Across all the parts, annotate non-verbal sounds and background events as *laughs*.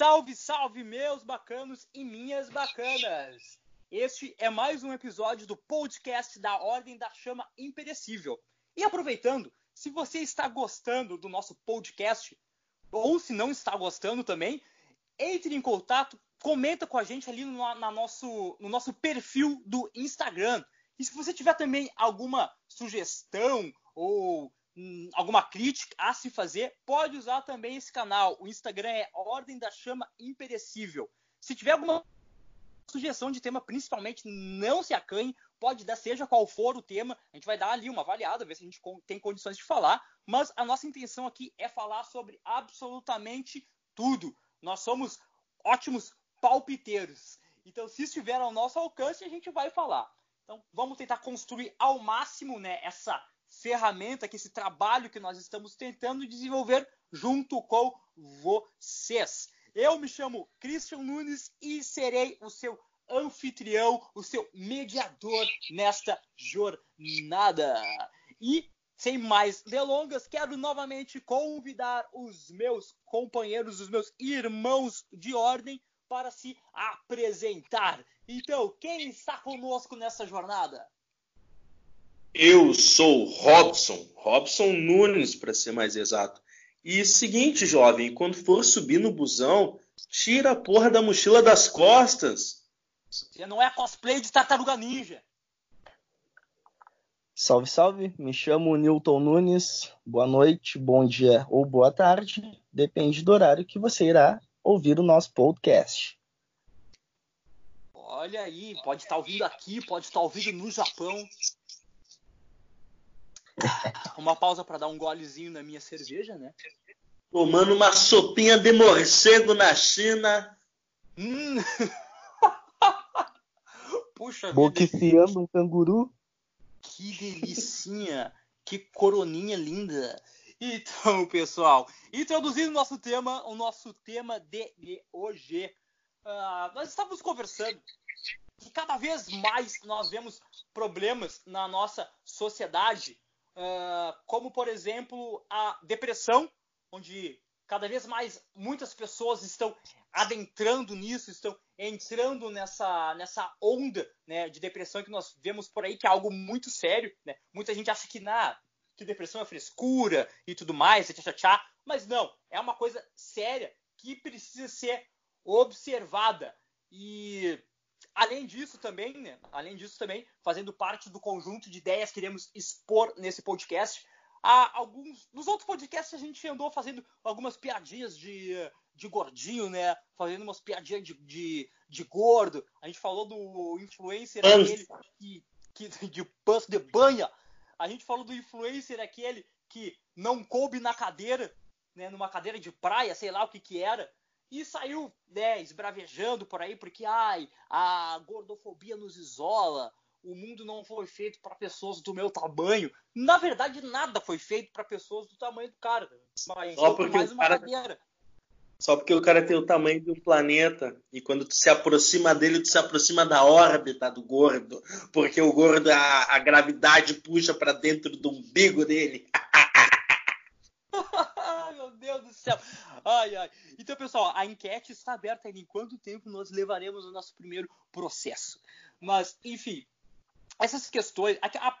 Salve, salve, meus bacanos e minhas bacanas! Este é mais um episódio do podcast da Ordem da Chama Imperecível. E aproveitando, se você está gostando do nosso podcast, ou se não está gostando também, entre em contato, comenta com a gente ali no, na nosso, no nosso perfil do Instagram. E se você tiver também alguma sugestão ou alguma crítica a se fazer, pode usar também esse canal. O Instagram é Ordem da Chama Imperecível. Se tiver alguma sugestão de tema, principalmente, não se acanhe, pode dar, seja qual for o tema, a gente vai dar ali uma avaliada, ver se a gente tem condições de falar, mas a nossa intenção aqui é falar sobre absolutamente tudo. Nós somos ótimos palpiteiros. Então, se estiver ao nosso alcance, a gente vai falar. Então, vamos tentar construir ao máximo né, essa ferramenta, que esse trabalho que nós estamos tentando desenvolver junto com vocês. Eu me chamo Christian Nunes e serei o seu anfitrião, o seu mediador nesta jornada. E, sem mais delongas, quero novamente convidar os meus companheiros, os meus irmãos de ordem, para se apresentar. Então, quem está conosco nessa jornada? Eu sou Robson, Robson Nunes, para ser mais exato. E seguinte, jovem, quando for subir no busão, tira a porra da mochila das costas. Você não é cosplay de tartaruga ninja. Salve, salve. Me chamo Newton Nunes. Boa noite, bom dia ou boa tarde. Depende do horário que você irá ouvir o nosso podcast. Olha aí, pode estar ouvindo aqui, pode estar ouvindo no Japão. Uma pausa para dar um golezinho na minha cerveja, né? Tomando uma sopinha de morcego na China. Hum. *laughs* Puxa Boquiciando um canguru. Que delicinha! que coroninha linda! Então, pessoal, introduzindo o nosso tema, o nosso tema de, de hoje. Uh, nós estávamos conversando que cada vez mais nós vemos problemas na nossa sociedade uh, como por exemplo a depressão, onde cada vez mais muitas pessoas estão adentrando nisso, estão entrando nessa, nessa onda né, de depressão que nós vemos por aí, que é algo muito sério. Né? Muita gente acha que, na, que depressão é frescura e tudo mais, tchá, tchá, mas não, é uma coisa séria que precisa ser observada. E Além disso também, né, além disso também, fazendo parte do conjunto de ideias que iremos expor nesse podcast, há alguns nos outros podcasts a gente andou fazendo algumas piadinhas de, de gordinho, né? Fazendo umas piadinhas de, de, de gordo. A gente falou do influencer aquele que, que *laughs* de passo de banha. A gente falou do influencer aquele que não coube na cadeira, né? Numa cadeira de praia, sei lá o que que era e saiu né, esbravejando por aí porque ai, a gordofobia nos isola, o mundo não foi feito para pessoas do meu tamanho. Na verdade, nada foi feito para pessoas do tamanho do cara. Mas Só porque mais uma cara... cadeira. Só porque o cara tem o tamanho de um planeta e quando tu se aproxima dele, tu se aproxima da órbita do gordo, porque o gordo a, a gravidade puxa para dentro do umbigo dele. *laughs* *laughs* Meu Deus do céu. Ai, ai. Então, pessoal, a enquete está aberta ainda. Em quanto tempo nós levaremos o nosso primeiro processo? Mas, enfim, essas questões. A,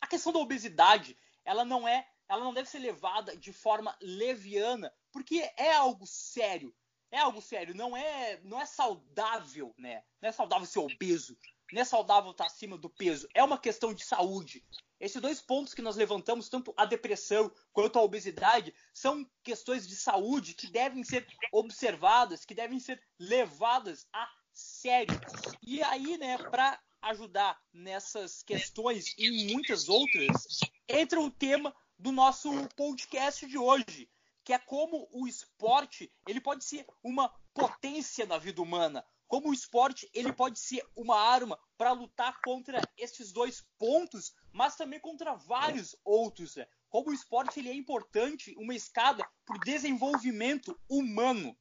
a questão da obesidade, ela não é. Ela não deve ser levada de forma leviana, porque é algo sério. É algo sério, não é, não é saudável, né? Não é saudável ser obeso, não é saudável estar acima do peso. É uma questão de saúde. Esses dois pontos que nós levantamos, tanto a depressão quanto a obesidade, são questões de saúde que devem ser observadas, que devem ser levadas a sério. E aí, né, para ajudar nessas questões e muitas outras, entra o tema do nosso podcast de hoje, que é como o esporte ele pode ser uma potência na vida humana, como o esporte ele pode ser uma arma para lutar contra esses dois pontos, mas também contra vários outros. Né? Como o esporte ele é importante, uma escada para o desenvolvimento humano.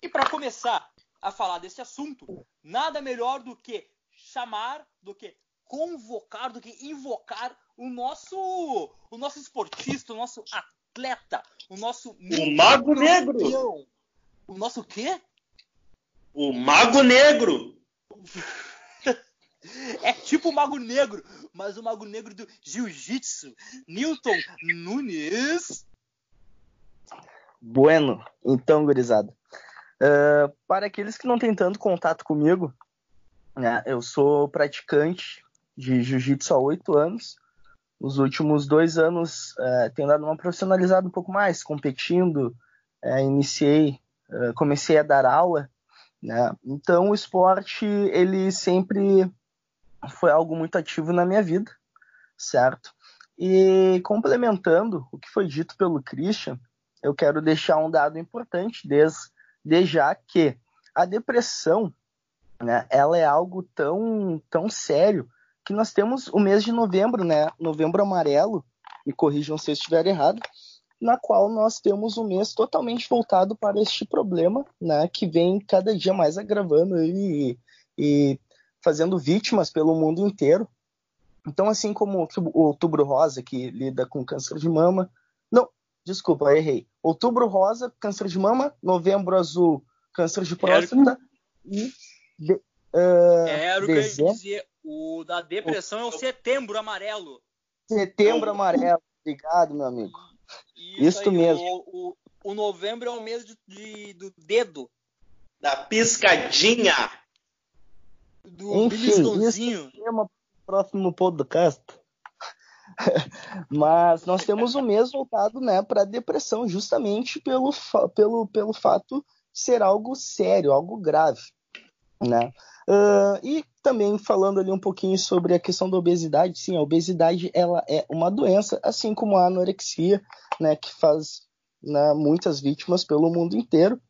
E para começar a falar desse assunto, nada melhor do que chamar, do que convocar, do que invocar o nosso, o nosso esportista, o nosso atleta, o nosso o mago negro. O nosso quê? O Mago Negro! É tipo o Mago Negro, mas o Mago Negro do Jiu-Jitsu. Newton Nunes. Bueno, então, gurizada. Uh, para aqueles que não têm tanto contato comigo, né, eu sou praticante de jiu-jitsu há oito anos. Os últimos dois anos uh, tenho dado uma profissionalizada um pouco mais, competindo. Uh, iniciei, uh, comecei a dar aula. Né? Então, o esporte ele sempre foi algo muito ativo na minha vida, certo? E complementando o que foi dito pelo Christian, eu quero deixar um dado importante desde, desde já que a depressão, né, ela é algo tão, tão sério que nós temos o mês de novembro, né, novembro amarelo, me corrijam se eu estiver errado, na qual nós temos um mês totalmente voltado para este problema, né, que vem cada dia mais agravando e, e fazendo vítimas pelo mundo inteiro. Então, assim como o Outubro Rosa, que lida com câncer de mama. Não, desculpa, errei. Outubro Rosa, câncer de mama. Novembro Azul, câncer de próstata. E. De, uh, Era o que eu ia dizer. O da depressão é o setembro amarelo. Setembro amarelo. Obrigado, meu amigo. Isso, Isso aí, mesmo. O, o, o, novembro é o mês de, de, do dedo. Da piscadinha do Enfim, isso é uma próximo podcast. *laughs* Mas nós temos o mesmo voltado né, para a depressão, justamente pelo, pelo, pelo fato de ser algo sério, algo grave. Né? Uh, e também falando ali um pouquinho sobre a questão da obesidade, sim, a obesidade ela é uma doença, assim como a anorexia, né, que faz né, muitas vítimas pelo mundo inteiro,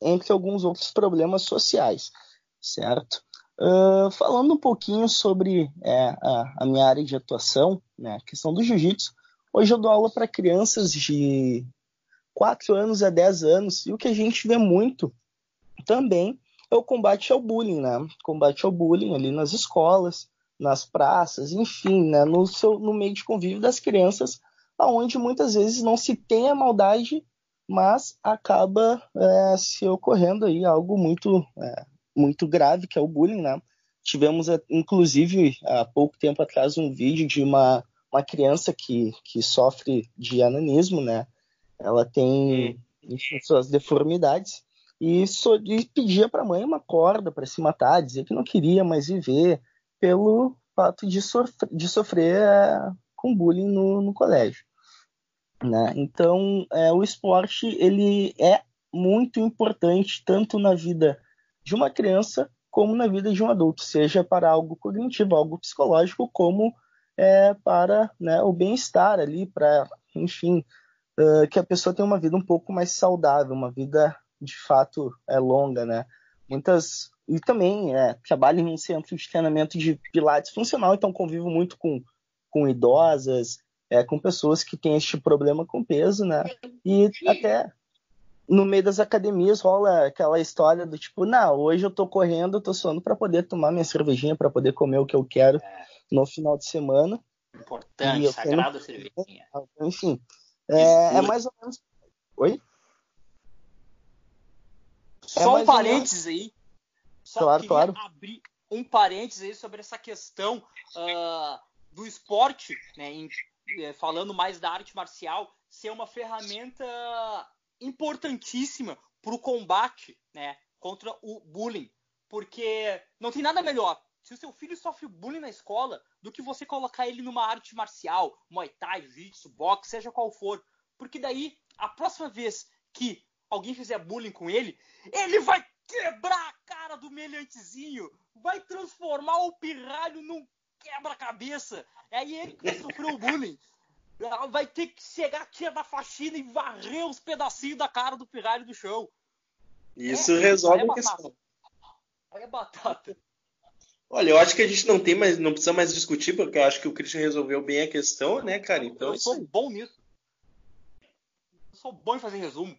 entre alguns outros problemas sociais certo? Uh, falando um pouquinho sobre é, a, a, minha área de atuação, né, a questão do jiu-jitsu, hoje eu dou aula para crianças de 4 anos a 10 anos, e o que a gente vê muito também é o combate ao bullying, né? Combate ao bullying ali nas escolas, nas praças, enfim, né? no, seu, no meio de convívio das crianças, aonde muitas vezes não se tem a maldade, mas acaba é, se ocorrendo aí algo muito é, muito grave, que é o bullying, né? Tivemos, é, inclusive, há pouco tempo atrás, um vídeo de uma, uma criança que, que sofre de ananismo, né? Ela tem enfim, suas deformidades e, so, e pedia para a mãe uma corda para se matar, dizia que não queria mais viver pelo fato de, sofrer, de sofrer é, com bullying no, no colégio. Né? Então, é, o esporte ele é muito importante tanto na vida de uma criança como na vida de um adulto, seja para algo cognitivo, algo psicológico, como é, para né, o bem-estar ali, para, enfim, uh, que a pessoa tenha uma vida um pouco mais saudável, uma vida de fato é longa, né? Muitas e também é, trabalho em um centro de treinamento de pilates funcional, então convivo muito com, com idosas, é, com pessoas que têm este problema com peso, né? E até no meio das academias rola aquela história do tipo, não, hoje eu tô correndo, eu tô suando para poder tomar minha cervejinha, para poder comer o que eu quero é. no final de semana. Importante, sagrada cervejinha. Enfim, é, é, mais ou menos. Oi? Só é um parênteses aí. Só claro, claro. abrir um parênteses aí sobre essa questão uh, do esporte, né, em, eh, falando mais da arte marcial, ser uma ferramenta importantíssima para o combate né, contra o bullying. Porque não tem nada melhor. Se o seu filho sofre bullying na escola, do que você colocar ele numa arte marcial, Muay Thai, Jiu-Jitsu, boxe, seja qual for. Porque daí, a próxima vez que alguém fizer bullying com ele, ele vai quebrar a cara do meliantezinho, vai transformar o pirralho num quebra-cabeça. É aí ele que sofreu bullying. Ela vai ter que chegar a tia da faxina e varrer os pedacinhos da cara do Ferrari do chão. Isso é, resolve é a questão. É batata. Olha, eu acho que a gente não tem mais, não precisa mais discutir, porque eu acho que o Christian resolveu bem a questão, né, cara? Então. Eu sou bom nisso. Eu sou bom em fazer resumo.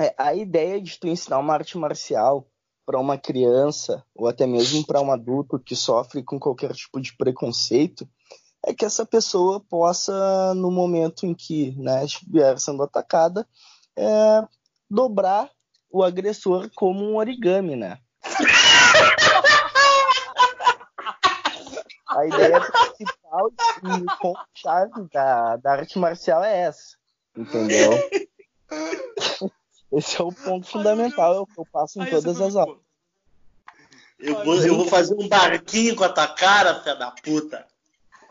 É, a ideia de tu ensinar uma arte marcial para uma criança ou até mesmo para um adulto que sofre com qualquer tipo de preconceito é que essa pessoa possa, no momento em que né, estiver sendo atacada, é, dobrar o agressor como um origami, né? A ideia principal e ponto-chave da, da arte marcial é essa, entendeu? Esse é o ponto fundamental, é o que eu passo em todas as aulas. Eu vou, eu vou fazer um barquinho com a tua cara, filha da puta.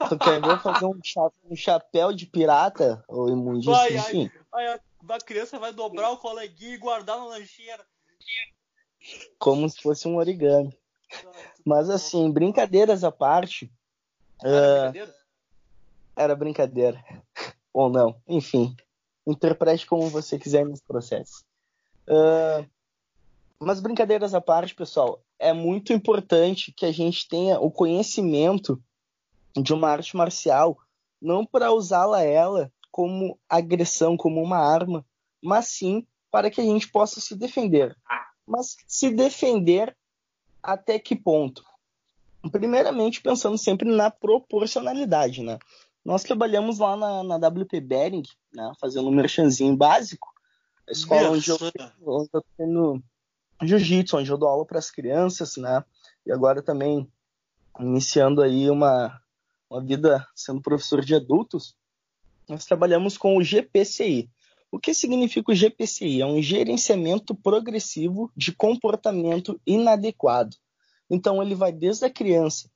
Tu quer ver fazer um, chapéu, um chapéu de pirata? Ou imundício, enfim? Ai, ai, a criança vai dobrar o coleguinha e guardar na lancheira. Como se fosse um origami. Mas assim, brincadeiras à parte. Era uh, brincadeira? Era brincadeira. *laughs* Ou não. Enfim. Interprete como você quiser nesse processo. Uh, mas brincadeiras à parte, pessoal, é muito importante que a gente tenha o conhecimento de uma arte marcial, não para usá-la ela como agressão, como uma arma, mas sim para que a gente possa se defender. Mas se defender até que ponto? Primeiramente, pensando sempre na proporcionalidade, né? Nós trabalhamos lá na, na WP Bering, né, fazendo um merchanzinho básico, a escola onde eu, onde eu jiu-jitsu, onde eu dou aula para as crianças, né? E agora também iniciando aí uma, uma vida sendo professor de adultos, nós trabalhamos com o GPCI. O que significa o GPCI? É um gerenciamento progressivo de comportamento inadequado. Então, ele vai desde a criança,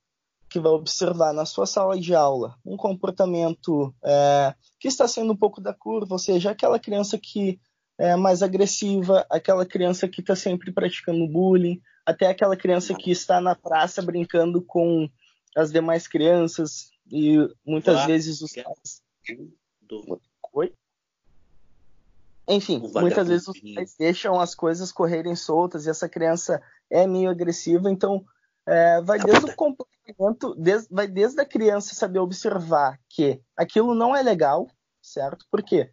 que vai observar na sua sala de aula um comportamento é, que está sendo um pouco da curva, ou seja, aquela criança que é mais agressiva, aquela criança que está sempre praticando bullying, até aquela criança que está na praça brincando com as demais crianças e muitas vezes os pais. Oi? Enfim, muitas vezes os pais deixam as coisas correrem soltas e essa criança é meio agressiva, então é, vai desde o comportamento, vai desde a criança saber observar que aquilo não é legal, certo? Por quê?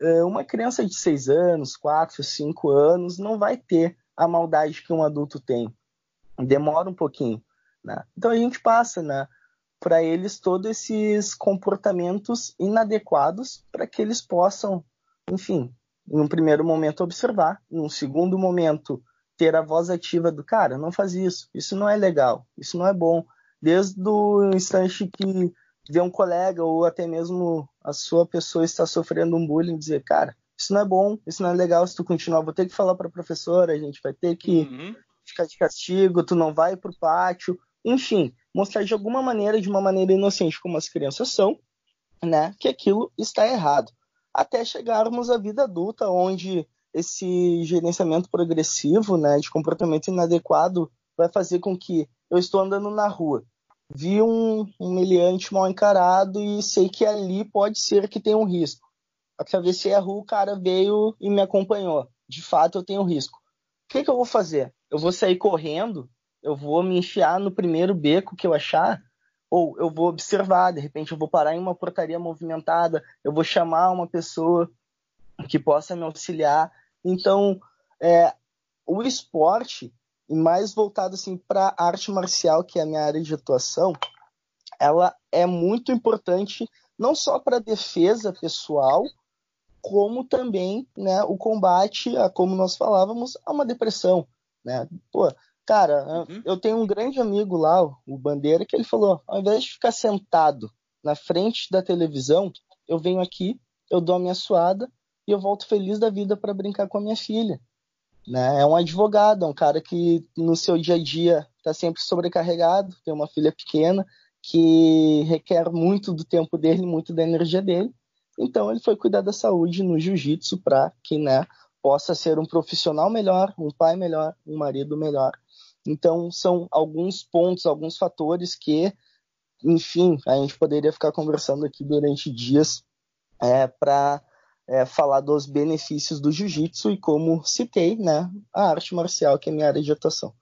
É, uma criança de 6 anos, 4, 5 anos não vai ter a maldade que um adulto tem. Demora um pouquinho. Né? Então a gente passa né, para eles todos esses comportamentos inadequados para que eles possam, enfim, em um primeiro momento observar, em um segundo momento ter a voz ativa do cara, não faz isso, isso não é legal, isso não é bom. Desde o instante que ver um colega ou até mesmo a sua pessoa está sofrendo um bullying, dizer, cara, isso não é bom, isso não é legal, se tu continuar, vou ter que falar para a professora, a gente vai ter que uhum. ficar de castigo, tu não vai para o pátio, enfim, mostrar de alguma maneira, de uma maneira inocente como as crianças são, né, que aquilo está errado. Até chegarmos à vida adulta, onde esse gerenciamento progressivo, né, de comportamento inadequado vai fazer com que eu estou andando na rua, vi um, um meliante mal encarado e sei que ali pode ser que tenha um risco. Atravessei a rua, o cara veio e me acompanhou. De fato, eu tenho risco. O que, que eu vou fazer? Eu vou sair correndo? Eu vou me enfiar no primeiro beco que eu achar? Ou eu vou observar, de repente eu vou parar em uma portaria movimentada, eu vou chamar uma pessoa que possa me auxiliar. Então, é, o esporte e mais voltado assim para arte marcial, que é a minha área de atuação, ela é muito importante não só para defesa pessoal, como também, né, o combate a como nós falávamos, a uma depressão, né? Pô, cara, uhum. eu tenho um grande amigo lá, o Bandeira, que ele falou, ao invés de ficar sentado na frente da televisão, eu venho aqui, eu dou a minha suada e eu volto feliz da vida para brincar com a minha filha. Né? É um advogado, é um cara que no seu dia a dia está sempre sobrecarregado, tem uma filha pequena que requer muito do tempo dele, muito da energia dele. Então ele foi cuidar da saúde no jiu-jitsu para que né, possa ser um profissional melhor, um pai melhor, um marido melhor. Então são alguns pontos, alguns fatores que, enfim, a gente poderia ficar conversando aqui durante dias é, para é, falar dos benefícios do jiu-jitsu e como citei, né, a arte marcial, que é minha área de atuação.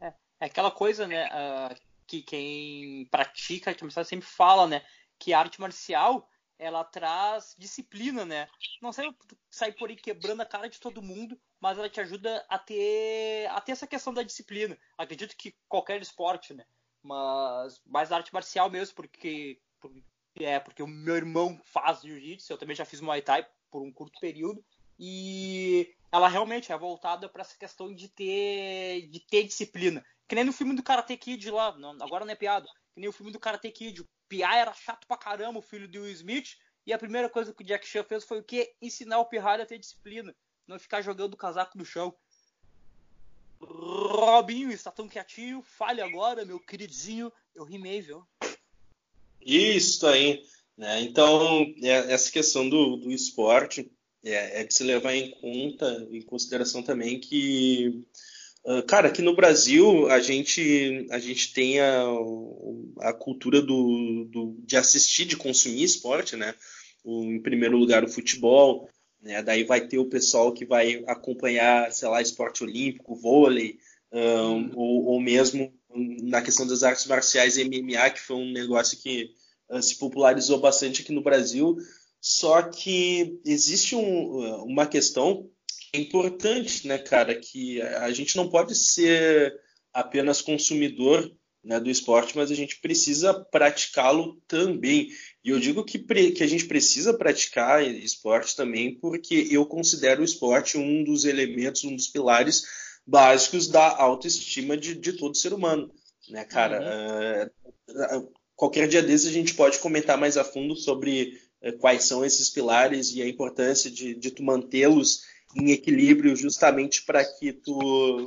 É, é aquela coisa, né, uh, que quem pratica arte marcial sempre fala, né, que a arte marcial ela traz disciplina, né? Não sai, sai por aí quebrando a cara de todo mundo, mas ela te ajuda a ter, a ter essa questão da disciplina. Acredito que qualquer esporte, né? Mas mais arte marcial mesmo, porque, porque é porque o meu irmão faz jiu-jitsu, eu também já fiz Muay Thai por um curto período. e ela realmente é voltada para essa questão de ter, de ter disciplina. Que nem no filme do Karate Kid lá, não, agora não é piada, que nem o filme do Karate Kid. O P.I. era chato pra caramba, o filho do Will Smith, e a primeira coisa que o Jack Chan fez foi o quê? Ensinar o Pirralho a ter disciplina, não ficar jogando o casaco no chão. Robinho está tão quietinho, fale agora, meu queridinho. Eu rimei, viu? Isso aí. Né? Então, é, essa questão do, do esporte é, é, de se levar em conta, em consideração também que, uh, cara, aqui no Brasil a gente, a gente tem a, a cultura do, do, de assistir, de consumir esporte, né? O, em primeiro lugar o futebol, né? Daí vai ter o pessoal que vai acompanhar, sei lá, esporte olímpico, vôlei, um, ou, ou, mesmo na questão das artes marciais MMA, que foi um negócio que se popularizou bastante aqui no Brasil. Só que existe um, uma questão importante, né, cara, que a gente não pode ser apenas consumidor né, do esporte, mas a gente precisa praticá-lo também. E eu digo que, que a gente precisa praticar esporte também porque eu considero o esporte um dos elementos, um dos pilares básicos da autoestima de, de todo ser humano. Né, cara? Uhum. Uh, qualquer dia desses a gente pode comentar mais a fundo sobre uh, quais são esses pilares e a importância de, de tu mantê-los em equilíbrio justamente para que tu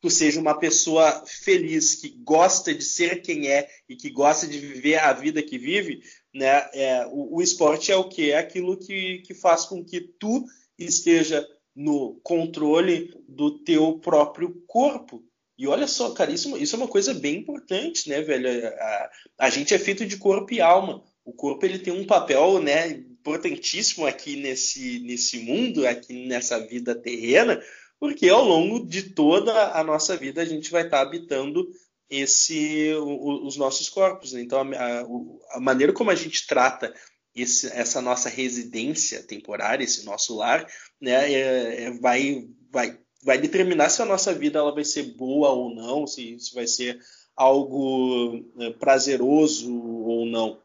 tu seja uma pessoa feliz, que gosta de ser quem é e que gosta de viver a vida que vive, né? É, o, o esporte é o que? É aquilo que, que faz com que tu esteja no controle do teu próprio corpo. E olha só, cara, isso, isso é uma coisa bem importante, né, velho? A, a gente é feito de corpo e alma. O corpo ele tem um papel, né, importantíssimo aqui nesse, nesse mundo, aqui nessa vida terrena, porque ao longo de toda a nossa vida a gente vai estar habitando esse, o, os nossos corpos. Né? Então, a, a, maneira como a gente trata esse, essa nossa residência temporária, esse nosso lar, né, é, é, vai, vai, vai determinar se a nossa vida ela vai ser boa ou não, se, se vai ser algo é, prazeroso ou não.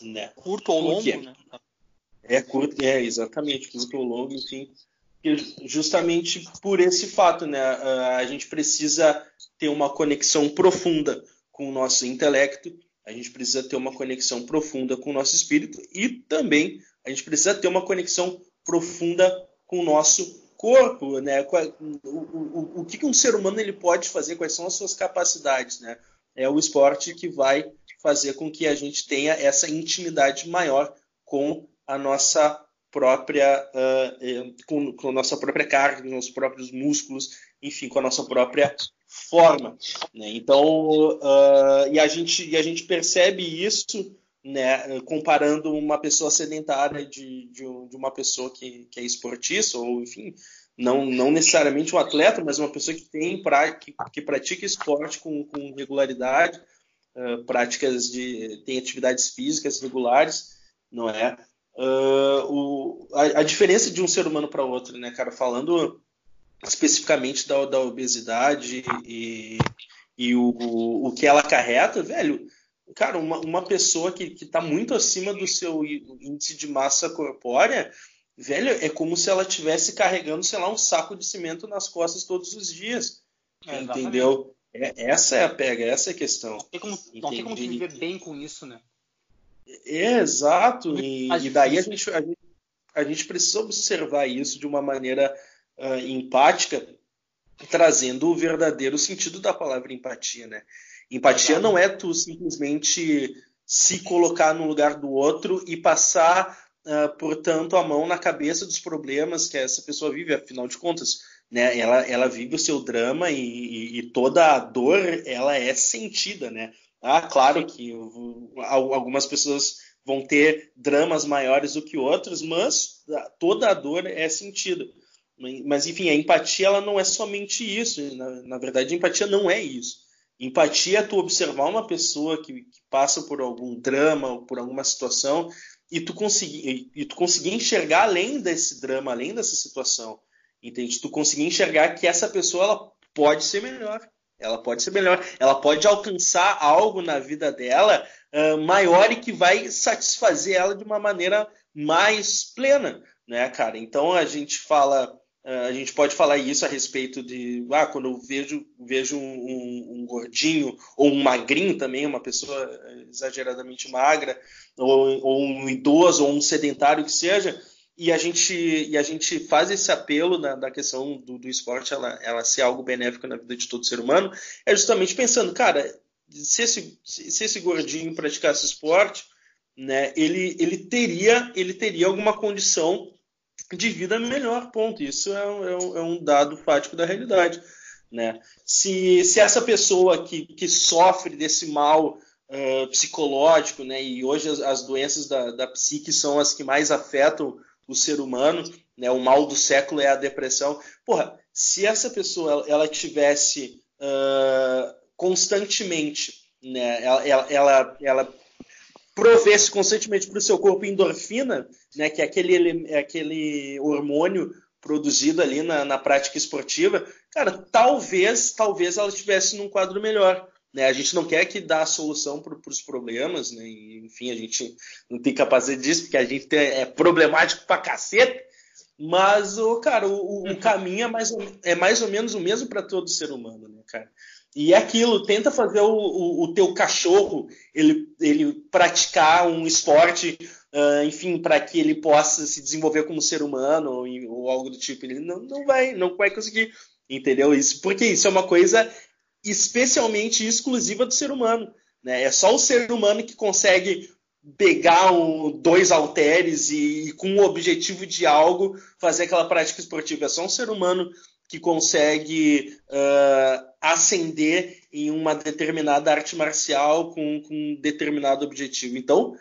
Né? Curto ou longo, né? É curto, é exatamente, curto ou longo, enfim justamente por esse fato, né? A gente precisa ter uma conexão profunda com o nosso intelecto, a gente precisa ter uma conexão profunda com o nosso espírito e também a gente precisa ter uma conexão profunda com o nosso corpo, né? O, o, o que um ser humano ele pode fazer, quais são as suas capacidades, né? É o esporte que vai fazer com que a gente tenha essa intimidade maior com a nossa própria uh, com, com, a nossa própria carga, com os próprios músculos, enfim, com a nossa própria forma. Né? Então, uh, e, a gente, e a gente percebe isso né, comparando uma pessoa sedentária de, de, de, uma pessoa que, que é esportista, ou enfim, não, não necessariamente um atleta, mas uma pessoa que tem que, que pratica esporte com, com regularidade, uh, práticas de tem atividades físicas regulares, não é? uh, o, a, a, diferença de um ser humano para outro, né, cara? Falando especificamente da, da obesidade e, e o, o que ela acarreta, velho, cara, uma, uma pessoa que, que tá muito acima do seu índice de massa corpórea, velho, é como se ela estivesse carregando, sei lá, um saco de cimento nas costas todos os dias. É, entendeu? É, essa é a pega, essa é a questão. Não tem como, não tem como viver bem com isso, né? É, exato, e, e daí a gente, a gente, a, gente, precisa observar isso de uma maneira uh, empática, trazendo o verdadeiro sentido da palavra empatia, né? Empatia não é tu simplesmente se colocar no lugar do outro e passar, uh, portanto, a mão na cabeça dos problemas que essa pessoa vive, afinal de contas, né? Ela, ela vive o seu drama e, e, e toda a dor ela é sentida, né? Ah, claro que algumas pessoas vão ter dramas maiores do que outros, mas toda a dor é sentida. Mas, enfim, a empatia ela não é somente isso. Na, na verdade, a empatia não é isso. Empatia é tu observar uma pessoa que, que passa por algum drama ou por alguma situação e tu conseguir, e tu conseguir enxergar além desse drama, além dessa situação. Entende? Tu conseguir enxergar que essa pessoa ela pode ser melhor. Ela pode ser melhor. Ela pode alcançar algo na vida dela uh, maior e que vai satisfazer ela de uma maneira mais plena. né, cara? Então a gente fala, a gente pode falar isso a respeito de, ah, quando eu vejo, vejo um, um, um gordinho ou um magrinho também, uma pessoa exageradamente magra, ou, ou, um idoso ou um sedentário que seja, e a gente, e a gente faz esse apelo da questão do, do esporte ela, ela ser algo benéfico na vida de todo ser humano, é justamente pensando, cara, se esse, se esse gordinho praticasse esporte, né, ele, ele teria ele teria alguma condição de vida melhor, ponto. Isso é, é, é um dado fático da realidade. Né? Se, se essa pessoa que, que sofre desse mal uh, psicológico, né, e hoje as, as doenças da, da psique são as que mais afetam o ser humano, né, o mal do século é a depressão. Porra, se essa pessoa ela, ela tivesse uh, constantemente, né, ela, ela, ela, ela provesse constantemente para o seu corpo endorfina, né, que é aquele, é aquele hormônio produzido ali na, na prática esportiva, cara, talvez, talvez ela estivesse num quadro melhor. Né? A gente não quer que dá a solução para os problemas, né? E, enfim, a gente não tem capacidade disso, porque a gente é problemático pra cacete, mas, o cara, o, o uhum. caminho é mais, ou, é mais ou menos o mesmo para todo ser humano, né, cara? E é aquilo, tenta fazer o, o, o, teu cachorro ele, ele praticar um esporte, uh, enfim, para que ele possa se desenvolver como ser humano ou, ou, algo do tipo. Ele não, não vai, não vai conseguir, entendeu? Isso porque isso é uma coisa especialmente exclusiva do ser humano. Né? É só o ser humano que consegue pegar um, dois halteres e, e, com o objetivo de algo fazer aquela prática esportiva. É só um ser humano que consegue uh, ascender em uma determinada arte marcial com, com, um determinado objetivo. Então,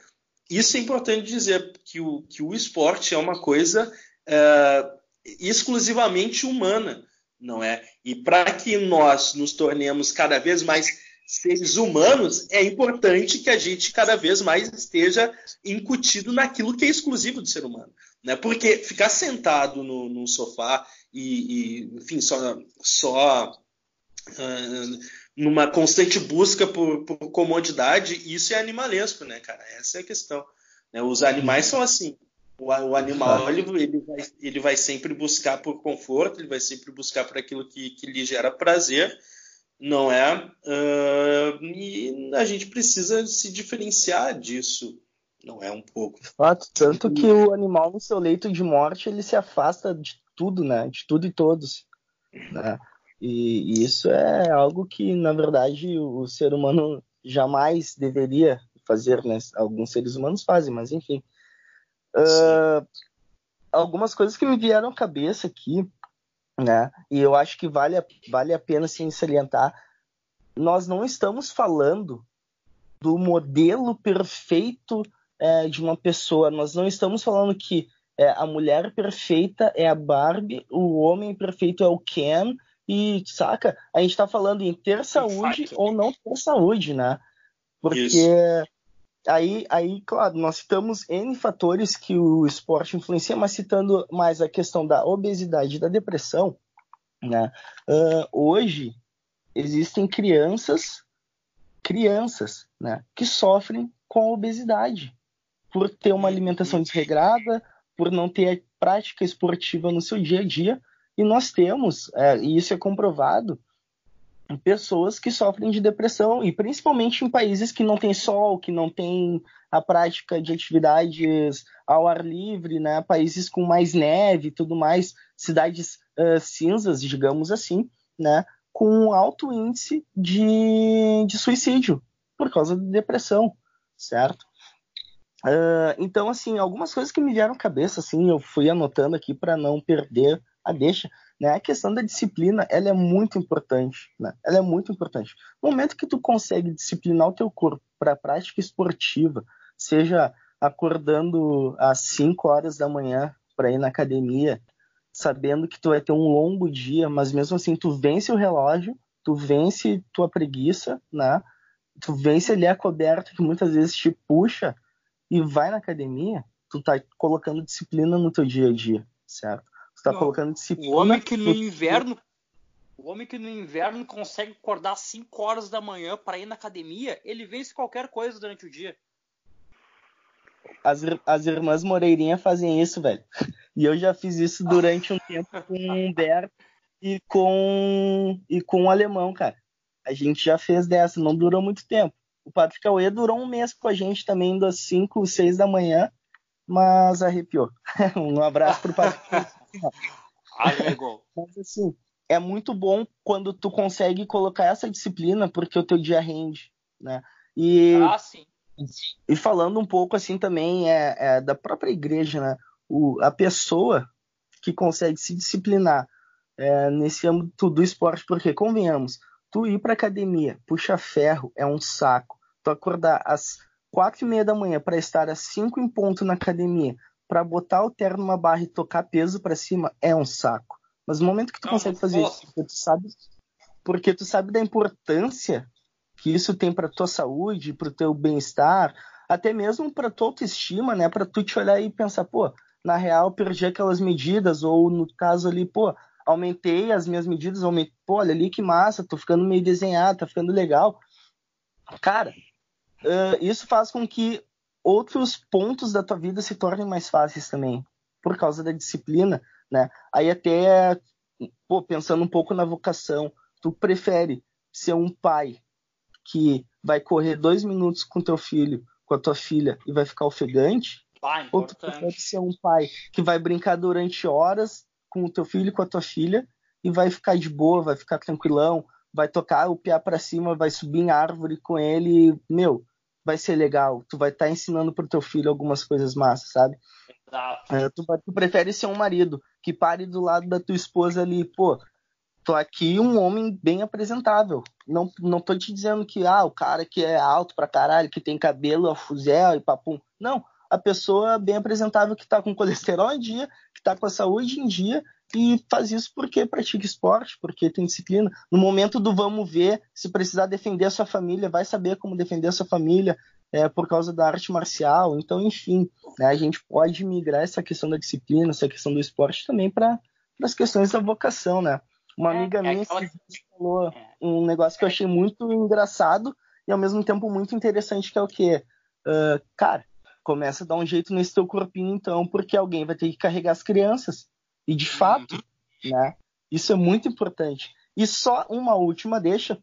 isso é importante dizer, que o, que o esporte é uma coisa uh, exclusivamente humana, não é? E para que nós nos tornemos cada vez mais seres humanos, é importante que a gente cada vez mais esteja incutido naquilo que é exclusivo do ser humano. Né? Porque ficar sentado no, sofá e, e, enfim, só, só uh, numa constante busca por, por, comodidade, isso é animalesco, né, cara? Essa é a questão. Né? Os animais são assim. O, o animal ele, ele, vai, ele vai sempre buscar por conforto, ele vai sempre buscar por aquilo que, que lhe gera prazer, não é? Uh, e a gente precisa se diferenciar disso, não é um pouco. Fato, tanto que o animal no seu leito de morte ele se afasta de tudo, né? De tudo e todos. Né? E, isso é algo que, na verdade, o, ser humano jamais deveria fazer, né? Alguns seres humanos fazem, mas enfim. Uh, algumas coisas que me vieram à cabeça aqui, né? E eu acho que vale a, vale a pena sim salientar. Nós não estamos falando do modelo perfeito é, de uma pessoa. Nós não estamos falando que é, a mulher perfeita é a Barbie, o homem perfeito é o Ken, e saca? A gente tá falando em ter saúde Exato. ou não ter saúde, né? Porque Isso. aí, aí, claro, nós citamos N fatores que o esporte influencia, mas citando mais a questão da obesidade e da depressão, né? Uh, hoje existem crianças, crianças, né, que sofrem com a obesidade por ter uma alimentação desregrada, por não ter prática esportiva no seu dia a dia. E nós temos, é, e isso é comprovado, pessoas que sofrem de depressão, e principalmente em países que não tem sol, que não tem a prática de atividades ao ar livre, né? países com mais neve e tudo mais, cidades uh, cinzas, digamos assim, né? com um alto índice de, de suicídio por causa de depressão, certo? Uh, então, assim, algumas coisas que me vieram à cabeça, assim, eu fui anotando aqui para não perder a deixa. Né? A questão da disciplina, ela é muito importante, né? Ela é muito importante. No momento que tu consegue disciplinar o teu corpo para prática esportiva, seja acordando às 5 horas da manhã para ir na academia, sabendo que tu vai ter um longo dia, mas mesmo assim tu vence o relógio, tu vence tua preguiça, né? Tu vence ali a coberta que muitas vezes te puxa e vai na academia, tu tá colocando disciplina no teu dia a dia, certo? Tu tá Não, colocando disciplina. O homem que no inverno. O homem que no inverno consegue acordar às 5 horas da manhã para ir na academia, ele vence qualquer coisa durante o dia. As, as irmãs Moreirinha fazem isso, velho. *laughs* E eu já fiz isso durante um *laughs* tempo com o Humberto e com, e com o alemão, cara. A gente já fez dessa, não durou muito tempo. O Patrick Cauê durou um mês com a gente também, das 5, 6 da manhã, mas arrepiou. *laughs* um abraço pro Patrick. *laughs* Arregou. mas assim, é muito bom quando tu consegue colocar essa disciplina, porque o teu dia rende, né? E, ah, sim. E falando um pouco assim também é, é da própria igreja, né? O, a pessoa que consegue se disciplinar é, nesse âmbito do esporte, porque convenhamos, tu ir para academia, puxa ferro, é um saco. Tu acordar às quatro e meia da manhã para estar às cinco em ponto na academia, para botar o terno numa barra e tocar peso para cima, é um saco. Mas no momento que tu Não, consegue fazer isso, porque tu sabe, porque tu sabe da importância que isso tem para tua saúde, para o teu bem-estar, até mesmo para tua autoestima, né? Para tu te olhar e pensar, pô, na real perdi aquelas medidas ou no caso ali, pô, aumentei as minhas medidas, aumentei, pô, olha ali que massa, tô ficando meio desenhado, tá ficando legal. Cara, uh, isso faz com que outros pontos da tua vida se tornem mais fáceis também, por causa da disciplina, né? Aí até, pô, pensando um pouco na vocação, tu prefere ser um pai que vai correr dois minutos com teu filho, com a tua filha e vai ficar ofegante? Pai, ou tu prefere ser um pai que vai brincar durante horas com o teu filho e com a tua filha e vai ficar de boa, vai ficar tranquilão, vai tocar o piá para cima, vai subir em árvore com ele, meu, vai ser legal. Tu vai estar tá ensinando pro teu filho algumas coisas massas, sabe? Exato. É, tu, tu prefere ser um marido que pare do lado da tua esposa ali, pô, tô aqui um homem bem apresentável. Não, não tô te dizendo que, ah, o cara que é alto pra caralho, que tem cabelo a fuzel e papum. Não, a pessoa bem apresentável que tá com colesterol em dia, que tá com a saúde em dia e faz isso porque pratica esporte, porque tem disciplina. No momento do vamos ver, se precisar defender a sua família, vai saber como defender a sua família é, por causa da arte marcial. Então, enfim, né, a gente pode migrar essa questão da disciplina, essa questão do esporte também para as questões da vocação, né? Uma é, amiga é, minha aquela... falou é. um negócio que eu achei muito engraçado e ao mesmo tempo muito interessante, que é o quê? Uh, cara, começa a dar um jeito nesse teu corpinho então, porque alguém vai ter que carregar as crianças. E de fato, uhum. né? Isso é muito importante. E só uma última deixa,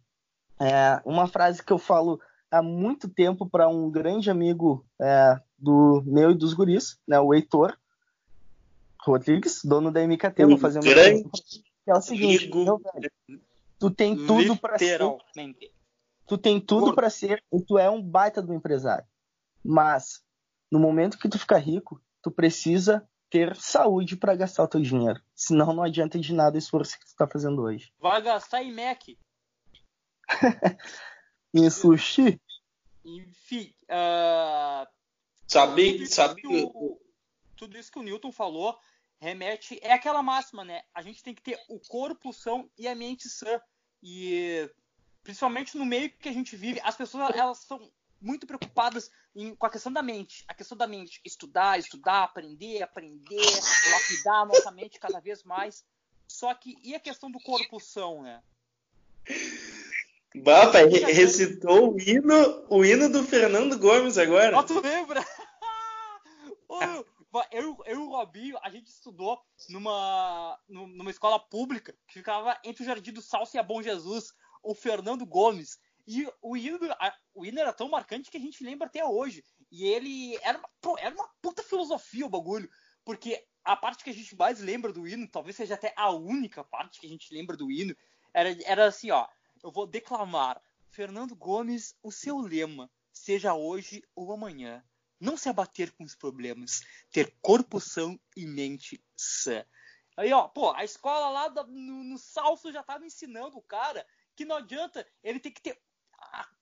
é, uma frase que eu falo há muito tempo para um grande amigo é, do meu e dos guris, né, o Heitor Rodrigues, dono da MKT, um vou fazer uma grande é o seguinte, meu velho, tu tem tudo para ser. Tu tem tudo para ser e tu é um baita do empresário. Mas no momento que tu ficar rico, tu precisa ter saúde para gastar o teu dinheiro. Senão não adianta de nada o esforço que tu tá fazendo hoje. Vai gastar em Mac. *laughs* em sushi? Enfim, uh... sabe, sabe tudo isso que o Newton falou remete. É aquela máxima, né? A gente tem que ter o corpo são e a mente sã. E principalmente no meio que a gente vive, as pessoas elas são muito preocupadas em, com a questão da mente. A questão da mente, estudar, estudar, aprender, aprender, lapidar a nossa mente cada vez mais. Só que e a questão do corpo são, né? Bapa, recitou o hino, o hino do Fernando Gomes agora. Ó, tu lembra? *laughs* eu, eu e o Robinho, a gente estudou numa, numa escola pública que ficava entre o Jardim do Salso e a Bom Jesus, o Fernando Gomes. E o hino, o hino era tão marcante que a gente lembra até hoje. E ele era uma, era uma puta filosofia o bagulho. Porque a parte que a gente mais lembra do hino, talvez seja até a única parte que a gente lembra do hino, era, era assim, ó. Eu vou declamar. Fernando Gomes, o seu lema, seja hoje ou amanhã não se abater com os problemas, ter corpo são e mente sã. Aí, ó, pô, a escola lá no, no Salso já tava ensinando o cara que não adianta, ele tem que ter.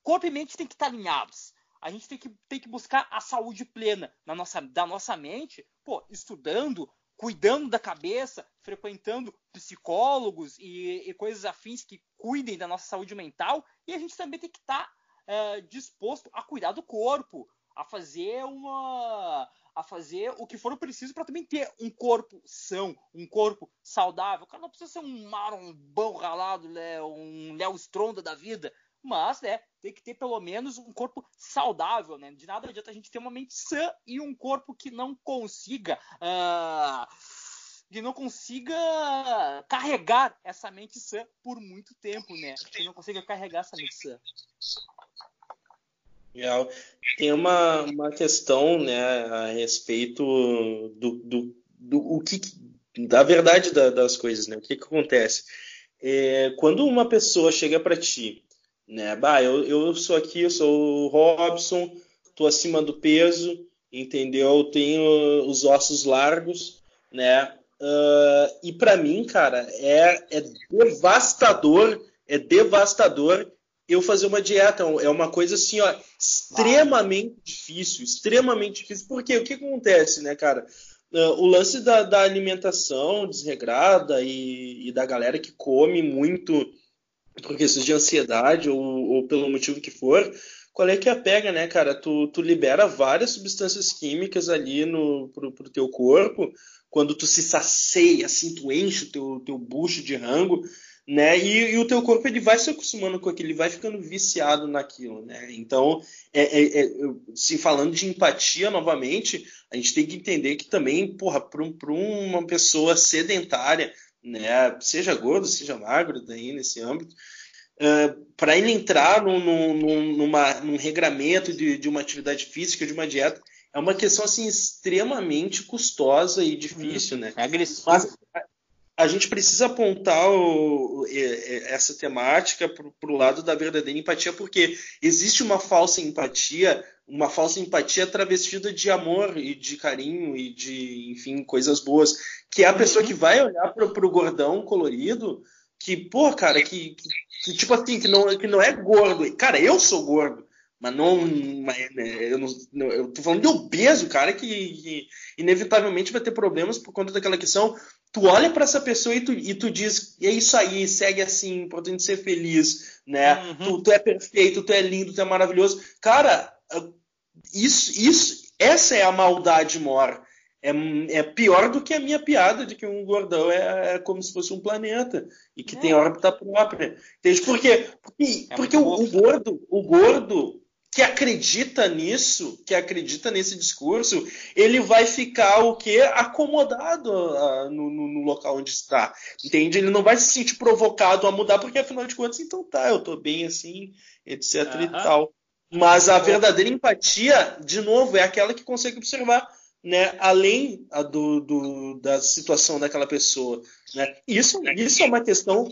Corpo e mente tem que estar alinhados. A gente tem que, tem que buscar a saúde plena na nossa, da nossa mente, pô, estudando, cuidando da cabeça, frequentando psicólogos e, e, coisas afins que cuidem da nossa saúde mental. E a gente também tem que estar tá, é, disposto a cuidar do corpo, a fazer uma a fazer o que for preciso para também ter um corpo são, um corpo saudável. O cara não precisa ser um marombão ralado, né, um Léo Stronda da vida, mas né, tem que ter pelo menos um corpo saudável, né? De nada adianta a gente ter uma mente sã e um corpo que não consiga uh, que não consiga carregar essa mente sã por muito tempo, né? Que não consiga carregar essa mente sã. Legal. Tem uma, uma questão né, a respeito do, do, do o que, da verdade da, das coisas, né? O que, que acontece? É, quando uma pessoa chega para ti, né? Bah, eu, eu sou aqui, eu sou o Robson, tô acima do peso, entendeu? Tenho os ossos largos, né? Uh, e para mim, cara, é, é devastador, é devastador eu fazer uma dieta. É uma coisa assim, ó, extremamente difícil, extremamente difícil. Porque o que acontece, né, cara? Uh, o lance da, da alimentação desregrada e, e, da galera que come muito por questões de ansiedade ou, ou, pelo motivo que for, qual é que é a pega, né, cara? Tu, tu libera várias substâncias químicas ali no, pro, pro teu corpo, quando tu se sacia, assim, tu enche o teu, teu bucho de rango, né? E, e, o teu corpo ele vai se acostumando com aquilo, ele vai ficando viciado naquilo, né? Então, é, é, é, se falando de empatia novamente, a gente tem que entender que também, porra, para um, uma pessoa sedentária, né? Seja gordo, seja magro, daí nesse âmbito, uh, para ele entrar num, num, numa, num regramento de, de uma atividade física, de uma dieta, é uma questão assim extremamente custosa e difícil, hum, né? É agressivo. Mas, a gente precisa apontar o, essa temática para o lado da verdadeira empatia, porque existe uma falsa empatia, uma falsa empatia travestida de amor e de carinho e de, enfim, coisas boas, que é a pessoa uhum. que vai olhar para o gordão colorido, que, pô, cara, que, que, que, tipo assim, que não, que não é gordo. Cara, eu sou gordo, mas não. Né, eu, não eu tô falando de obeso, cara, que, que inevitavelmente vai ter problemas por conta daquela questão tu olha para essa pessoa e tu, e tu diz, é isso aí, segue assim, importante ser feliz, né? Uhum. Tu, tu, é perfeito, tu é lindo, tu é maravilhoso. Cara, isso, isso, essa é a maldade mor. É, é pior do que a minha piada de que um gordão é, é como se fosse um planeta e que é. tem órbita própria. Entende por quê? Porque, é porque o, o, gordo, o gordo, que acredita nisso, que acredita nesse discurso, ele vai ficar o quê? Acomodado uh, no, no, no, local onde está. Entende? Ele não vai se sentir provocado a mudar, porque afinal de contas, então tá, eu tô bem assim, etc uhum. e tal. Mas a verdadeira empatia, de novo, é aquela que consegue observar né, além do, do, da situação daquela pessoa. Né? Isso, isso é uma questão